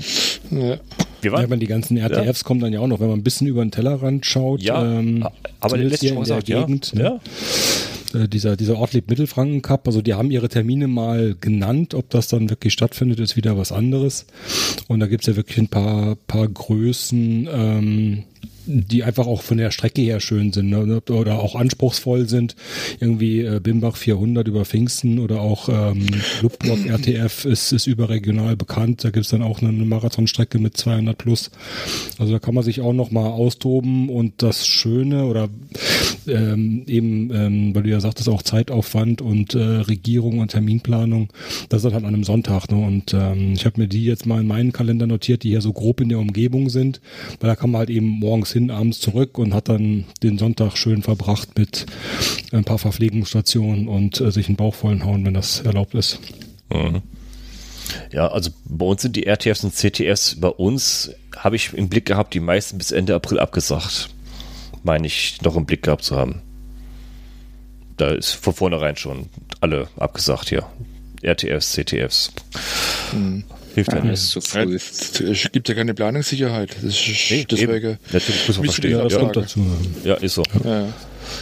Ja. Wir Ja, waren, wenn die ganzen RTFs kommen dann ja auch noch, wenn man ein bisschen über den Tellerrand schaut. ja, ähm, aber der letzte gesagt, ja. Gegend, ja. ne? Äh, dieser, dieser Ortlieb Mittelfranken Cup, also die haben ihre Termine mal genannt, ob das dann wirklich stattfindet, ist wieder was anderes. Und da gibt's ja wirklich ein paar, paar Größen, ähm, die einfach auch von der Strecke her schön sind ne? oder auch anspruchsvoll sind. Irgendwie äh, Bimbach 400 über Pfingsten oder auch ähm, Lubbock [clears throat] RTF ist, ist überregional bekannt. Da gibt's dann auch eine, Marathonstrecke mit 200 plus. Also da kann man sich auch noch mal austoben und das Schöne oder ähm, eben, ähm, weil du ja sagtest, auch Zeitaufwand und äh, Regierung und Terminplanung, das ist halt an einem Sonntag. Ne? Und ähm, ich habe mir die jetzt mal in meinen Kalender notiert, die hier so grob in der Umgebung sind, weil da kann man halt eben morgens hin, abends zurück und hat dann den Sonntag schön verbracht mit ein paar Verpflegungsstationen und äh, sich einen Bauch vollen hauen, wenn das erlaubt ist. Mhm. Ja, also bei uns sind die RTFs und CTFs, bei uns habe ich im Blick gehabt, die meisten bis Ende April abgesagt. Meine ich noch im Blick gehabt zu haben. Da ist von vornherein schon alle abgesagt hier. RTFs, CTFs. Hm. Hilft ja, nicht. zu früh. Es gibt ja keine Planungssicherheit. Das ist nee, deswegen. Natürlich muss man verstehen. Ja, dazu. ja, ist so. Ja.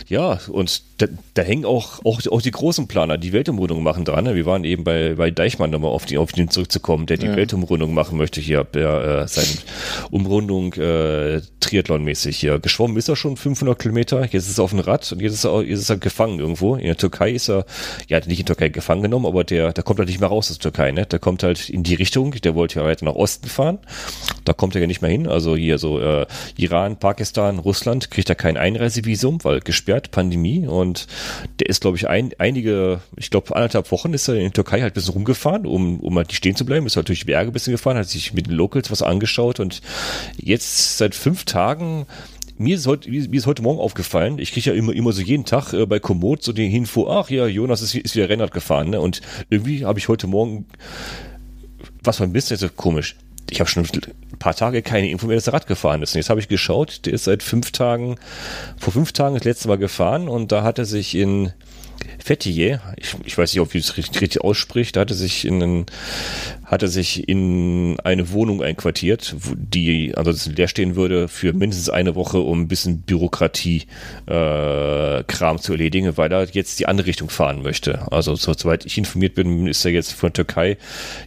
Ja, und da, da, hängen auch, auch, auch die großen Planer, die Weltumrundung machen dran. Ne? Wir waren eben bei, bei Deichmann nochmal auf, die, auf den zurückzukommen, der die ja. Weltumrundung machen möchte hier, der äh, seine Umrundung äh, Triathlon-mäßig hier. Geschwommen ist er schon 500 Kilometer, jetzt ist er auf dem Rad und jetzt ist er, jetzt ist er gefangen irgendwo. In der Türkei ist er, ja, nicht in der Türkei gefangen genommen, aber der, der kommt halt nicht mehr raus aus der Türkei, ne? Der kommt halt in die Richtung, der wollte ja weiter nach Osten fahren. Da kommt er ja nicht mehr hin. Also hier so äh, Iran, Pakistan, Russland kriegt er kein Einreisevisum, weil gesperrt, Pandemie. Und der ist, glaube ich, ein, einige, ich glaube, anderthalb Wochen ist er in der Türkei halt ein bisschen rumgefahren, um, um halt stehen zu bleiben. Ist halt durch die Berge ein bisschen gefahren, hat sich mit den Locals was angeschaut und jetzt seit fünf Tagen mir ist heute, mir ist heute Morgen aufgefallen, ich kriege ja immer, immer so jeden Tag äh, bei Komoot so die Info, ach ja, Jonas ist, ist wieder Rennrad gefahren, ne? Und irgendwie habe ich heute Morgen, was war ein bisschen so komisch, ich habe schon ein paar Tage keine Info mehr, dass er Rad gefahren ist. Und jetzt habe ich geschaut, der ist seit fünf Tagen, vor fünf Tagen das letzte Mal gefahren und da hat er sich in Fettier, ich, ich weiß nicht, ob ich es richtig, richtig ausspricht, da hat er sich in einen, hat er sich in eine Wohnung einquartiert, die ansonsten leer stehen würde für mindestens eine Woche, um ein bisschen Bürokratie äh, zu erledigen, weil er jetzt die andere Richtung fahren möchte. Also soweit ich informiert bin, ist er jetzt von Türkei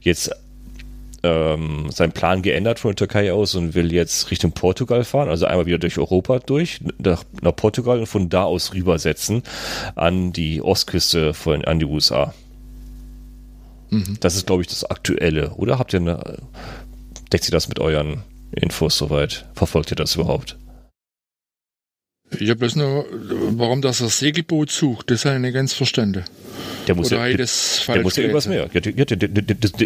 jetzt ähm, seinen Plan geändert von der Türkei aus und will jetzt Richtung Portugal fahren, also einmal wieder durch Europa durch, nach, nach Portugal und von da aus rübersetzen an die Ostküste von, an die USA. Mhm. Das ist, glaube ich, das Aktuelle. Oder habt ihr eine, deckt sich das mit euren Infos soweit? Verfolgt ihr das überhaupt? Ich habe bloß nur, warum das das Segelboot sucht, das habe ich nicht ganz verstanden. Der muss Oder ja, der, der muss ja irgendwas mehr. Ja, der, der,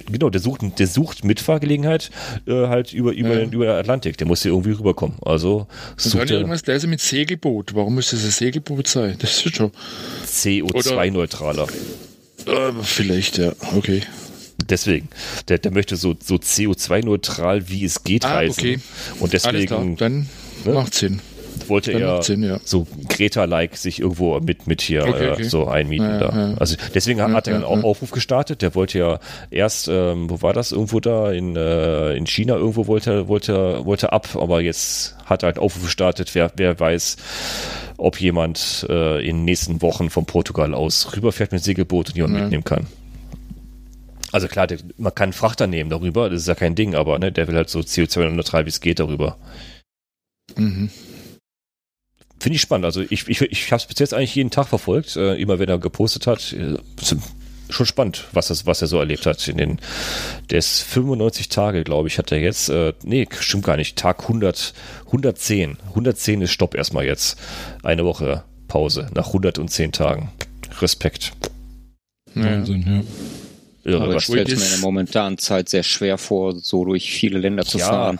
genau, der sucht, der sucht Mitfahrgelegenheit äh, halt über, über, ja. über den Atlantik. Der muss ja irgendwie rüberkommen. Also sucht er irgendwas lesen mit Segelboot. Warum muss das ein Segelboot sein? Das ist schon CO2-neutraler. Äh, vielleicht, ja. Okay. Deswegen, der, der möchte so, so CO2-neutral wie es geht ah, reisen. Okay. Und deswegen. Dann ne? macht Sinn wollte er ja. so Greta-like sich irgendwo mit, mit hier okay, okay. Äh, so einmieten ja, da. Ja. Also deswegen hat er einen Aufruf gestartet. Der wollte ja erst, ähm, wo war das? Irgendwo da in, äh, in China irgendwo wollte, wollte, wollte ab, aber jetzt hat er einen Aufruf gestartet. Wer, wer weiß, ob jemand äh, in den nächsten Wochen von Portugal aus rüberfährt mit Segelboot und jemanden mitnehmen kann. Also klar, der, man kann Frachter nehmen darüber, das ist ja kein Ding, aber ne, der will halt so CO2-neutral, wie es geht, darüber. Mhm. Finde ich spannend. Also ich, ich, ich habe es bis jetzt eigentlich jeden Tag verfolgt, äh, immer wenn er gepostet hat. Äh, schon spannend, was, das, was er so erlebt hat. In den des 95 Tage, glaube ich, hat er jetzt, äh, nee, stimmt gar nicht, Tag 100, 110. 110 ist Stopp erstmal jetzt. Eine Woche Pause nach 110 Tagen. Respekt. Wahnsinn, ja. Irre, Aber ich stelle mir in der momentanen Zeit sehr schwer vor, so durch viele Länder zu ja, fahren.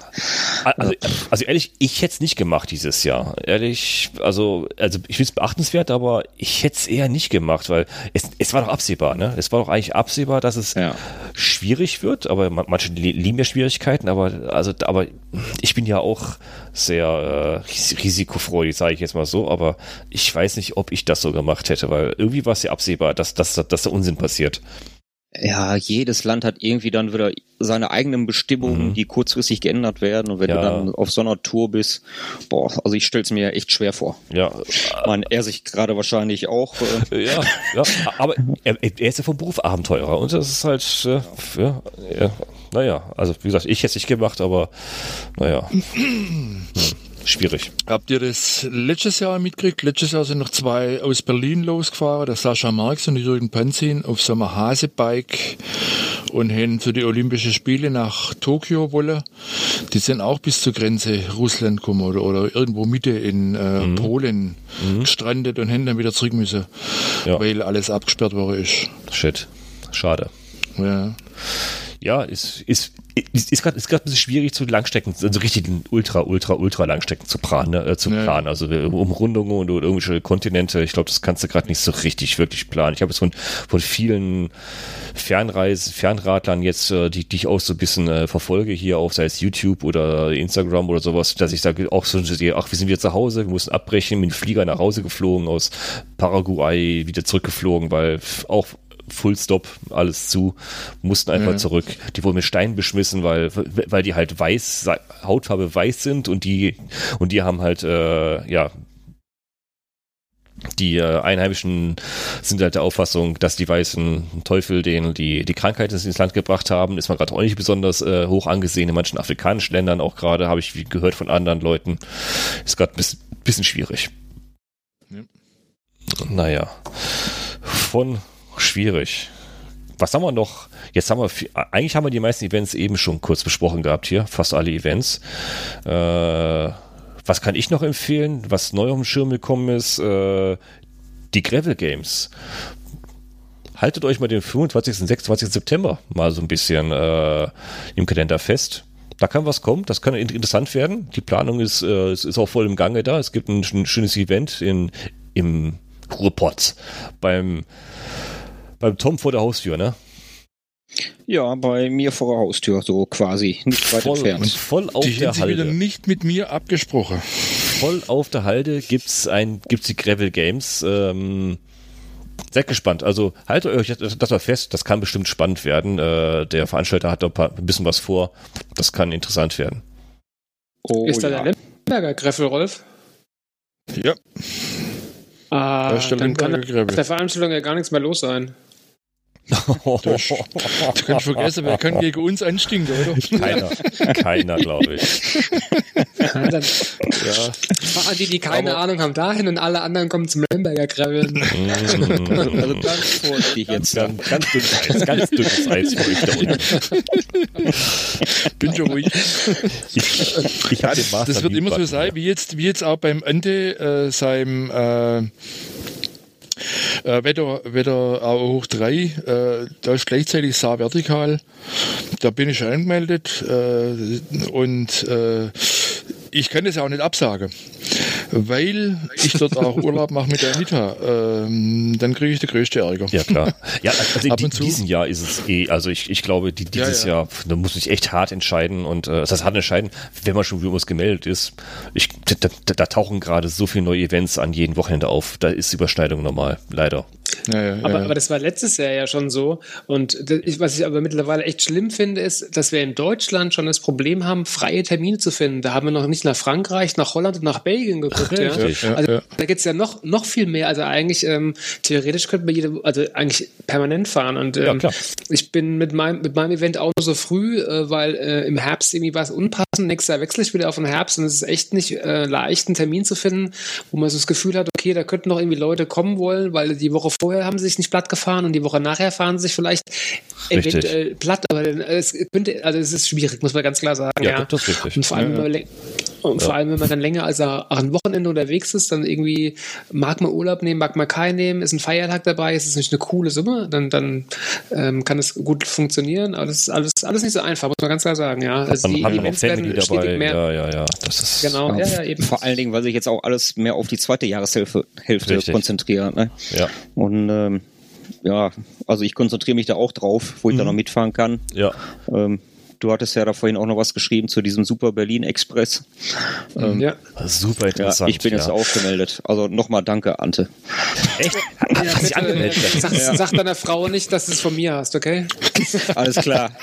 Also, also ehrlich, ich hätte es nicht gemacht dieses Jahr. Ehrlich, also, also ich finde es beachtenswert, aber ich hätte es eher nicht gemacht, weil es, es war doch absehbar, ne? Es war doch eigentlich absehbar, dass es ja. schwierig wird, aber manche lieben ja Schwierigkeiten, aber also, aber ich bin ja auch sehr äh, risikofreudig, sage ich jetzt mal so, aber ich weiß nicht, ob ich das so gemacht hätte, weil irgendwie war es ja absehbar, dass, dass, dass der Unsinn passiert ja, jedes Land hat irgendwie dann wieder seine eigenen Bestimmungen, mhm. die kurzfristig geändert werden. Und wenn ja. du dann auf so einer Tour bist, boah, also ich stell's mir echt schwer vor. Ja. Man, er sich gerade wahrscheinlich auch. Äh ja, ja, aber er, er, ist ja vom Beruf Abenteurer und das ist halt, äh, ja, ja, naja, also wie gesagt, ich hätte es nicht gemacht, aber naja. [clears throat] hm schwierig. Habt ihr das letztes Jahr mitgekriegt? Letztes Jahr sind noch zwei aus Berlin losgefahren, der Sascha Marx und der Jürgen Panzin auf so einem Hasebike und haben für die Olympischen Spiele nach Tokio wollen. Die sind auch bis zur Grenze Russland gekommen oder, oder irgendwo Mitte in äh, mhm. Polen mhm. gestrandet und haben dann wieder zurück müssen, ja. weil alles abgesperrt worden ist. Shit. Schade. Ja. Ja, ist, ist, ist, ist gerade ist ein bisschen schwierig zu Langstrecken, also richtig ultra, ultra, ultra Langstrecken zu planen, ne, äh, zu ja. planen. Also äh, Umrundungen und irgendwelche Kontinente, ich glaube, das kannst du gerade nicht so richtig wirklich planen. Ich habe jetzt von, von vielen Fernreisen, Fernradlern jetzt, äh, die, die ich auch so ein bisschen äh, verfolge hier auf, sei es YouTube oder Instagram oder sowas, dass ich sage, auch so sehe, ach, wir sind wieder zu Hause, wir mussten abbrechen, mit dem Flieger nach Hause geflogen, aus Paraguay wieder zurückgeflogen, weil auch Full Stop, alles zu, mussten einfach ja. zurück. Die wurden mit Steinen beschmissen, weil, weil die halt weiß, Hautfarbe weiß sind und die, und die haben halt, äh, ja, die äh, Einheimischen sind halt der Auffassung, dass die weißen Teufel denen die, die Krankheit ins Land gebracht haben. Ist man gerade auch nicht besonders äh, hoch angesehen in manchen afrikanischen Ländern. Auch gerade habe ich gehört von anderen Leuten. Ist gerade ein bisschen, bisschen schwierig. Ja. Naja. Von schwierig. Was haben wir noch? Jetzt haben wir, eigentlich haben wir die meisten Events eben schon kurz besprochen gehabt hier, fast alle Events. Äh, was kann ich noch empfehlen, was neu auf dem Schirm gekommen ist? Äh, die Gravel Games. Haltet euch mal den 25. und 26. September mal so ein bisschen äh, im Kalender fest. Da kann was kommen, das kann interessant werden. Die Planung ist, äh, ist auch voll im Gange da. Es gibt ein, ein schönes Event in, im Ruhrpott beim beim Tom vor der Haustür, ne? Ja, bei mir vor der Haustür, so quasi, nicht weit voll, entfernt. Voll auf die der Halde. wieder nicht mit mir abgesprochen. Voll auf der Halde gibt's ein, gibt's die Gravel Games. Ähm, seid gespannt. Also haltet euch das mal fest, das kann bestimmt spannend werden. Äh, der Veranstalter hat da ein, paar, ein bisschen was vor. Das kann interessant werden. Oh, ist da ja. der Lemberger Greffel, Rolf? Ja. Ah, dann kann auf der Veranstaltung ja gar nichts mehr los sein. Das, du kannst vergessen, wer kann gegen uns anstinken, oder? Keiner, keiner, glaube ich. Ja, dann ja. fahren die, die keine Aber Ahnung haben, dahin und alle anderen kommen zum Lemberger Graveln. [laughs] also ganz vorsichtig jetzt. Ganz, ganz dünnes Eis, ganz dünnes Eis [laughs] für euch da unten. Bin schon ruhig. Ich, ich das wird immer so sein, wie jetzt, wie jetzt auch beim Ende äh, seinem äh, äh, Wetter, Wetter auch hoch 3, äh, da ist gleichzeitig Saar vertikal. Da bin ich angemeldet. Äh, und äh, ich kann das auch nicht absagen, weil ich dort auch Urlaub mache mit der Anita. Ähm, dann kriege ich den größte Ärger. Ja, klar. Ja, [laughs] also in die, diesem Jahr ist es eh, also ich, ich glaube, die, dieses ja, ja. Jahr, da muss ich echt hart entscheiden und äh, das heißt hart entscheiden, wenn man schon wie uns gemeldet ist. Ich, da, da, da tauchen gerade so viele neue Events an jeden Wochenende auf. Da ist Überschneidung normal, leider. Ja, ja, aber, ja. aber das war letztes Jahr ja schon so. Und das, was ich aber mittlerweile echt schlimm finde, ist, dass wir in Deutschland schon das Problem haben, freie Termine zu finden. Da haben wir noch nicht nach Frankreich, nach Holland und nach Belgien geguckt. ja. Also da geht's ja noch, noch viel mehr. Also eigentlich ähm, theoretisch könnten wir jede, also eigentlich permanent fahren. Und ähm, ich bin mit meinem, mit meinem Event auch nur so früh, äh, weil äh, im Herbst irgendwie was unpassend. Nächstes Jahr wechsle ich wieder auf den Herbst und es ist echt nicht äh, leicht, einen Termin zu finden, wo man so das Gefühl hat, okay, da könnten noch irgendwie Leute kommen wollen, weil die Woche vorher haben sie sich nicht platt gefahren und die Woche nachher fahren sie sich vielleicht richtig. eventuell platt, aber es könnte, also es ist schwierig, muss man ganz klar sagen. Ja, ja. das ist richtig. Und vor allem, ja, ja. Und vor allem, wenn man dann länger als ein Wochenende unterwegs ist, dann irgendwie mag man Urlaub nehmen, mag man keinen nehmen, ist ein Feiertag dabei, ist es nicht eine coole Summe, dann, dann ähm, kann es gut funktionieren. Aber das ist alles, alles nicht so einfach, muss man ganz klar sagen. Ja. Also die, die Events werden stetig mehr. Ja, ja, ja. Das ist genau, ja, ja, eben. Vor allen Dingen, weil sich jetzt auch alles mehr auf die zweite Jahreshälfte Hälfte konzentriert. Ne? Ja. Und ähm, ja, also ich konzentriere mich da auch drauf, wo ich mhm. da noch mitfahren kann. Ja. Ähm, Du hattest ja da vorhin auch noch was geschrieben zu diesem Super Berlin Express. Ähm, ja, super interessant. Ja, ich bin ja. jetzt auch gemeldet. Also nochmal danke, Ante. Echt? Ja, Hat sich angemeldet? Sag, ja. sag deiner Frau nicht, dass du es von mir hast, okay? [laughs] Alles klar.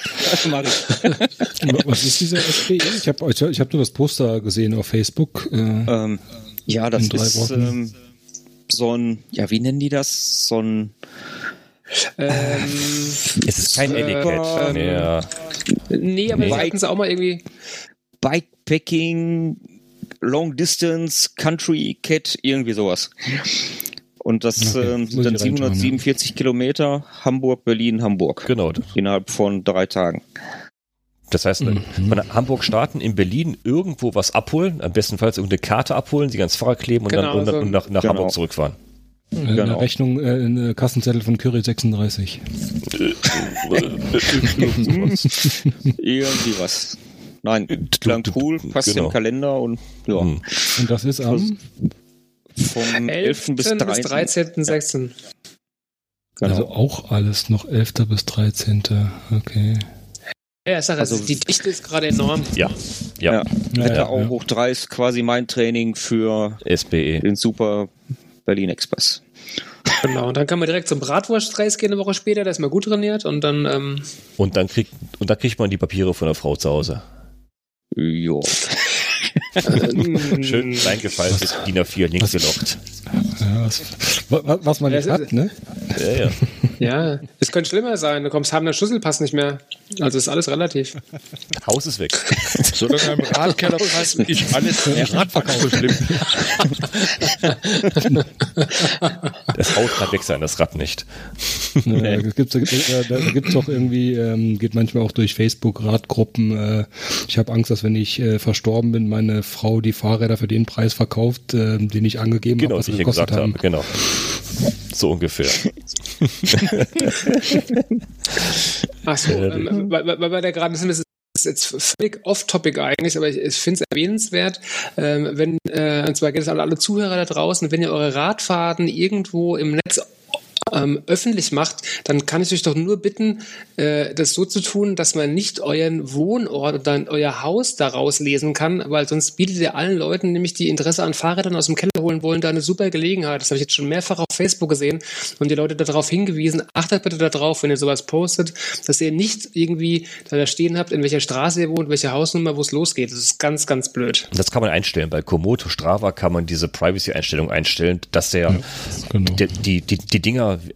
was ist dieser SPE? Ich habe ich hab nur das Poster gesehen auf Facebook. Äh, ähm, ja, das ist ähm, so ein, ja, wie nennen die das? So ein ähm, es ist kein äh, Etiquette mehr. Nee, aber nee. hatten sie auch mal irgendwie. Bikepacking, Long Distance, Country Cat, irgendwie sowas. Und das okay, äh, sind dann 747 ja. Kilometer Hamburg, Berlin, Hamburg. Genau. Innerhalb von drei Tagen. Das heißt, mhm. von Hamburg starten, in Berlin irgendwo was abholen, am bestenfalls irgendeine Karte abholen, sie ganz Fahrrad kleben und genau, dann, und, also, und nach, nach genau. Hamburg zurückfahren. Genau. Eine Rechnung, äh, eine Kassenzettel von Curry 36. [laughs] Irgendwie was. Nein, klang cool, passt genau. im Kalender und ja. Und das ist am vom 11. bis 13. 13. 16. Genau. Also auch alles noch 11. bis 13. Okay. Ja, ich sage, also, die Dichte ist gerade enorm. Ja. Ja. ja. ja, ja auch hoch 3 ist quasi mein Training für SBE. den Super Berlin Express. Genau, und dann kann man direkt zum Bratwurstreis gehen eine Woche später, da ist man gut trainiert und dann. Ähm und dann kriegt und dann kriegt man die Papiere von der Frau zu Hause. Ja. [laughs] Schön klein gefaltetes DIN A4 links gelocht. Ja, was, was, man nicht ja, hat, ne? Ja, ja. ja, es könnte schlimmer sein. Du kommst haben, der Schlüssel passt nicht mehr. Also ist alles relativ. [laughs] Haus ist weg. [laughs] Solange im Radkeller passt, ist alles ja. Radverkauf schlimm. [laughs] Das Haus kann weg sein, das Rad nicht. Da gibt es da auch irgendwie, ähm, geht manchmal auch durch Facebook Radgruppen. Äh, ich habe Angst, dass wenn ich äh, verstorben bin, meine Frau die Fahrräder für den Preis verkauft, äh, den ich angegeben genau, habe, was sie gesagt haben. Genau. So ungefähr. [laughs] Achso, ähm, weil, weil, weil der gerade ist ist jetzt völlig off-topic eigentlich, aber ich, ich finde es erwähnenswert, ähm, wenn, äh, und zwar geht es an alle Zuhörer da draußen, wenn ihr eure Radfahrten irgendwo im Netz ähm, öffentlich macht, dann kann ich euch doch nur bitten, äh, das so zu tun, dass man nicht euren Wohnort oder euer Haus daraus lesen kann, weil sonst bietet ihr allen Leuten, nämlich die Interesse an Fahrrädern aus dem Keller holen wollen, da eine super Gelegenheit. Das habe ich jetzt schon mehrfach auf Facebook gesehen und die Leute darauf hingewiesen, achtet bitte darauf, wenn ihr sowas postet, dass ihr nicht irgendwie da stehen habt, in welcher Straße ihr wohnt, welche Hausnummer, wo es losgeht. Das ist ganz, ganz blöd. Das kann man einstellen. Bei Komodo Strava kann man diese Privacy-Einstellung einstellen, dass der, ja, genau. die, die, die, die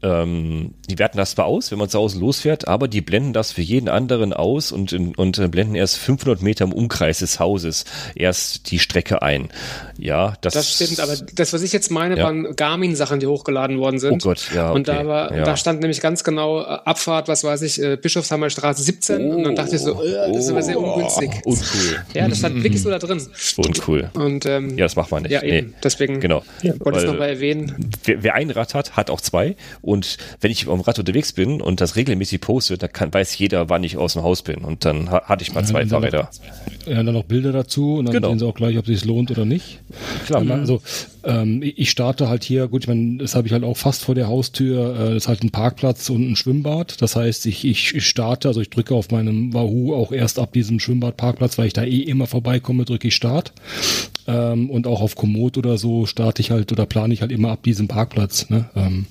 Ähm, die werten das zwar aus, wenn man zu Hause losfährt, aber die blenden das für jeden anderen aus und, und äh, blenden erst 500 Meter im Umkreis des Hauses erst die Strecke ein. Ja, das, das stimmt, aber das, was ich jetzt meine, ja. waren Garmin-Sachen, die hochgeladen worden sind. Oh Gott, ja. Okay. Und da, war, ja. da stand nämlich ganz genau äh, Abfahrt, was weiß ich, äh, Bischofsheimer Straße 17 oh, und dann dachte ich so, äh, das ist aber sehr ungünstig. Oh, uncool. Ja, das stand wirklich so da drin. Uncool. Und, ähm, ja, das macht man nicht. Ja, eben. Nee. Deswegen genau. wollte ich es nochmal erwähnen. Wer, wer ein Rad hat, hat auch zwei und wenn ich am Rad unterwegs bin und das regelmäßig poste, da kann, weiß jeder, wann ich aus dem Haus bin. Und dann ha hatte ich mal ja, zwei Fahrräder. ja, dann noch Bilder dazu und dann genau. sehen sie auch gleich, ob es sich lohnt oder nicht. Klar. Also ähm, ich starte halt hier, gut, ich meine, das habe ich halt auch fast vor der Haustür, äh, das ist halt ein Parkplatz und ein Schwimmbad. Das heißt, ich, ich starte, also ich drücke auf meinem Wahoo auch erst ab diesem Schwimmbadparkplatz, weil ich da eh immer vorbeikomme, drücke ich Start. Ähm, und auch auf Komoot oder so starte ich halt oder plane ich halt immer ab diesem Parkplatz. Ne? Ähm,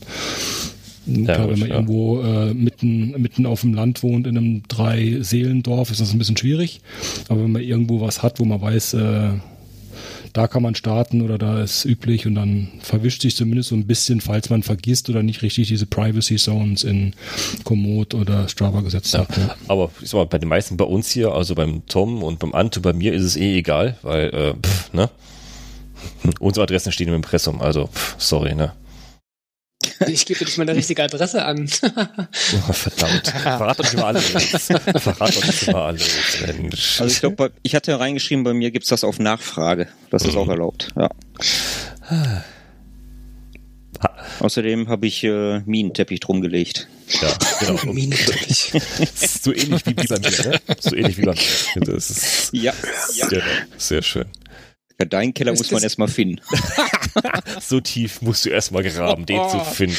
ja, Klar, wenn man ja. irgendwo äh, mitten, mitten auf dem Land wohnt, in einem Drei-Seelendorf, ist das ein bisschen schwierig. Aber wenn man irgendwo was hat, wo man weiß, äh, da kann man starten oder da ist üblich und dann verwischt sich zumindest so ein bisschen, falls man vergisst oder nicht richtig diese Privacy Zones in Komoot oder Strava gesetzt hat. Ja. Aber ich sag mal, bei den meisten bei uns hier, also beim Tom und beim Anto, bei mir ist es eh egal, weil, äh, pff, ne? [laughs] Unsere Adressen stehen im Impressum, also pff, sorry, ne? [laughs] Ich gebe nicht meine richtige Adresse an. [laughs] oh, verdammt. Verrat doch nicht immer alles. Verrat doch nicht immer alles, Mensch. Also ich glaube, ich hatte reingeschrieben, bei mir gibt es das auf Nachfrage. Das ist auch erlaubt, ja. Außerdem habe ich äh, Minenteppich drum gelegt. Ja, genau. [laughs] Minenteppich. so ähnlich wie, wie bei mir, ne? So ähnlich wie bei mir. Das ist ja, ja. Sehr, sehr schön. Ja, deinen Keller ist muss man erstmal finden. [laughs] so tief musst du erstmal graben, den oh. zu finden.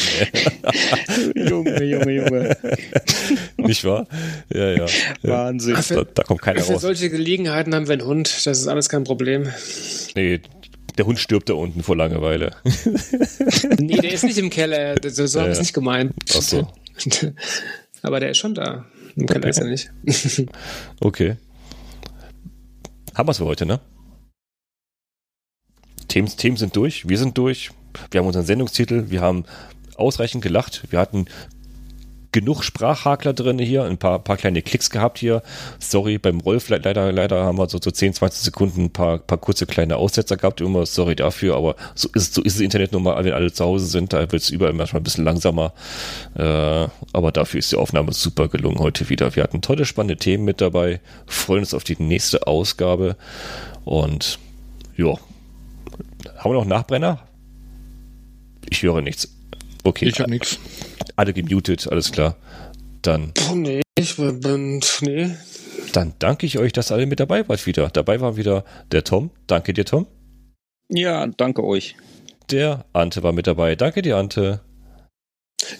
[laughs] Junge, Junge, Junge. Nicht wahr? Ja, ja. Wahnsinn. Da, da kommt keiner für raus. Für solche Gelegenheiten haben wir einen Hund. Das ist alles kein Problem. Nee, der Hund stirbt da unten vor Langeweile. [laughs] nee, der ist nicht im Keller. So, so ja, habe ich es nicht gemeint. Ach so. Aber der ist schon da. Im Keller ist er nicht. okay. Haben wir es für heute, ne? Themen, Themen sind durch, wir sind durch. Wir haben unseren Sendungstitel, wir haben ausreichend gelacht. Wir hatten genug Sprachhakler drin hier, ein paar, paar kleine Klicks gehabt hier. Sorry, beim Rolf leider, leider haben wir so, so 10, 20 Sekunden ein paar, paar kurze kleine Aussetzer gehabt. Immer sorry dafür, aber so ist, so ist das Internet nun mal, wenn alle zu Hause sind. Da wird es überall manchmal ein bisschen langsamer. Äh, aber dafür ist die Aufnahme super gelungen heute wieder. Wir hatten tolle, spannende Themen mit dabei. Freuen uns auf die nächste Ausgabe. Und ja, haben wir noch einen Nachbrenner? Ich höre nichts. Okay. Ich habe nichts. Alle gemutet, alles klar. Dann. Nee, ich bin, nee. Dann danke ich euch, dass alle mit dabei wart wieder. Dabei war wieder der Tom. Danke dir, Tom. Ja, danke euch. Der Ante war mit dabei. Danke dir, Ante.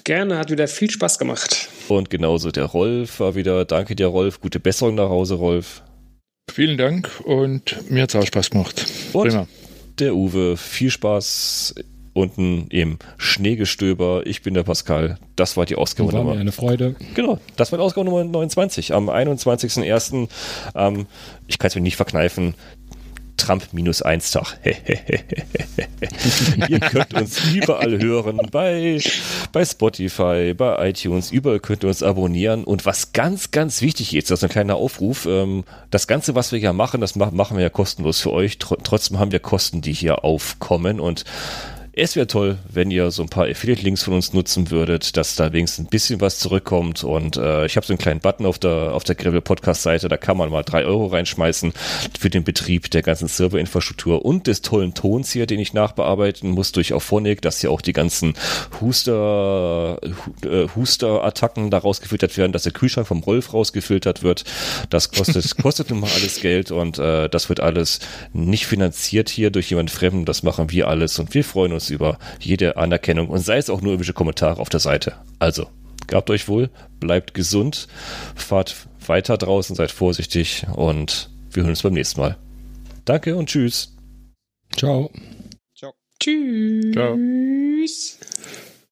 Gerne, hat wieder viel Spaß gemacht. Und genauso der Rolf war wieder. Danke dir, Rolf. Gute Besserung nach Hause, Rolf. Vielen Dank und mir hat es auch Spaß gemacht. Und Prima. Der Uwe. Viel Spaß unten im Schneegestöber. Ich bin der Pascal. Das war die Ausgabe war Mir eine Freude. Genau, das war die Ausgabe Nummer 29 am 21.01. Ähm, ich kann es mir nicht verkneifen. Trump minus 1 Tag. [laughs] Ihr könnt uns überall hören, bei, bei Spotify, bei iTunes, überall könnt ihr uns abonnieren. Und was ganz, ganz wichtig ist, das ist ein kleiner Aufruf, ähm, das Ganze, was wir hier machen, das machen wir ja kostenlos für euch. trotzdem haben wir Kosten, die hier aufkommen und es wäre toll, wenn ihr so ein paar Affiliate-Links von uns nutzen würdet, dass da wenigstens ein bisschen was zurückkommt. Und äh, ich habe so einen kleinen Button auf der, auf der Gravel Podcast-Seite, da kann man mal drei Euro reinschmeißen für den Betrieb der ganzen Serverinfrastruktur und des tollen Tons hier, den ich nachbearbeiten muss durch Auphonic, dass hier auch die ganzen Huster, äh, Huster-Attacken da rausgefiltert werden, dass der Kühlschrank vom Rolf rausgefiltert wird. Das kostet, [laughs] kostet nun mal alles Geld und äh, das wird alles nicht finanziert hier durch jemand Fremden. Das machen wir alles und wir freuen uns uns über jede Anerkennung und sei es auch nur irgendwelche Kommentare auf der Seite. Also, gabt euch wohl, bleibt gesund, fahrt weiter draußen, seid vorsichtig und wir hören uns beim nächsten Mal. Danke und tschüss. Ciao. Ciao. Tschüss. Ciao.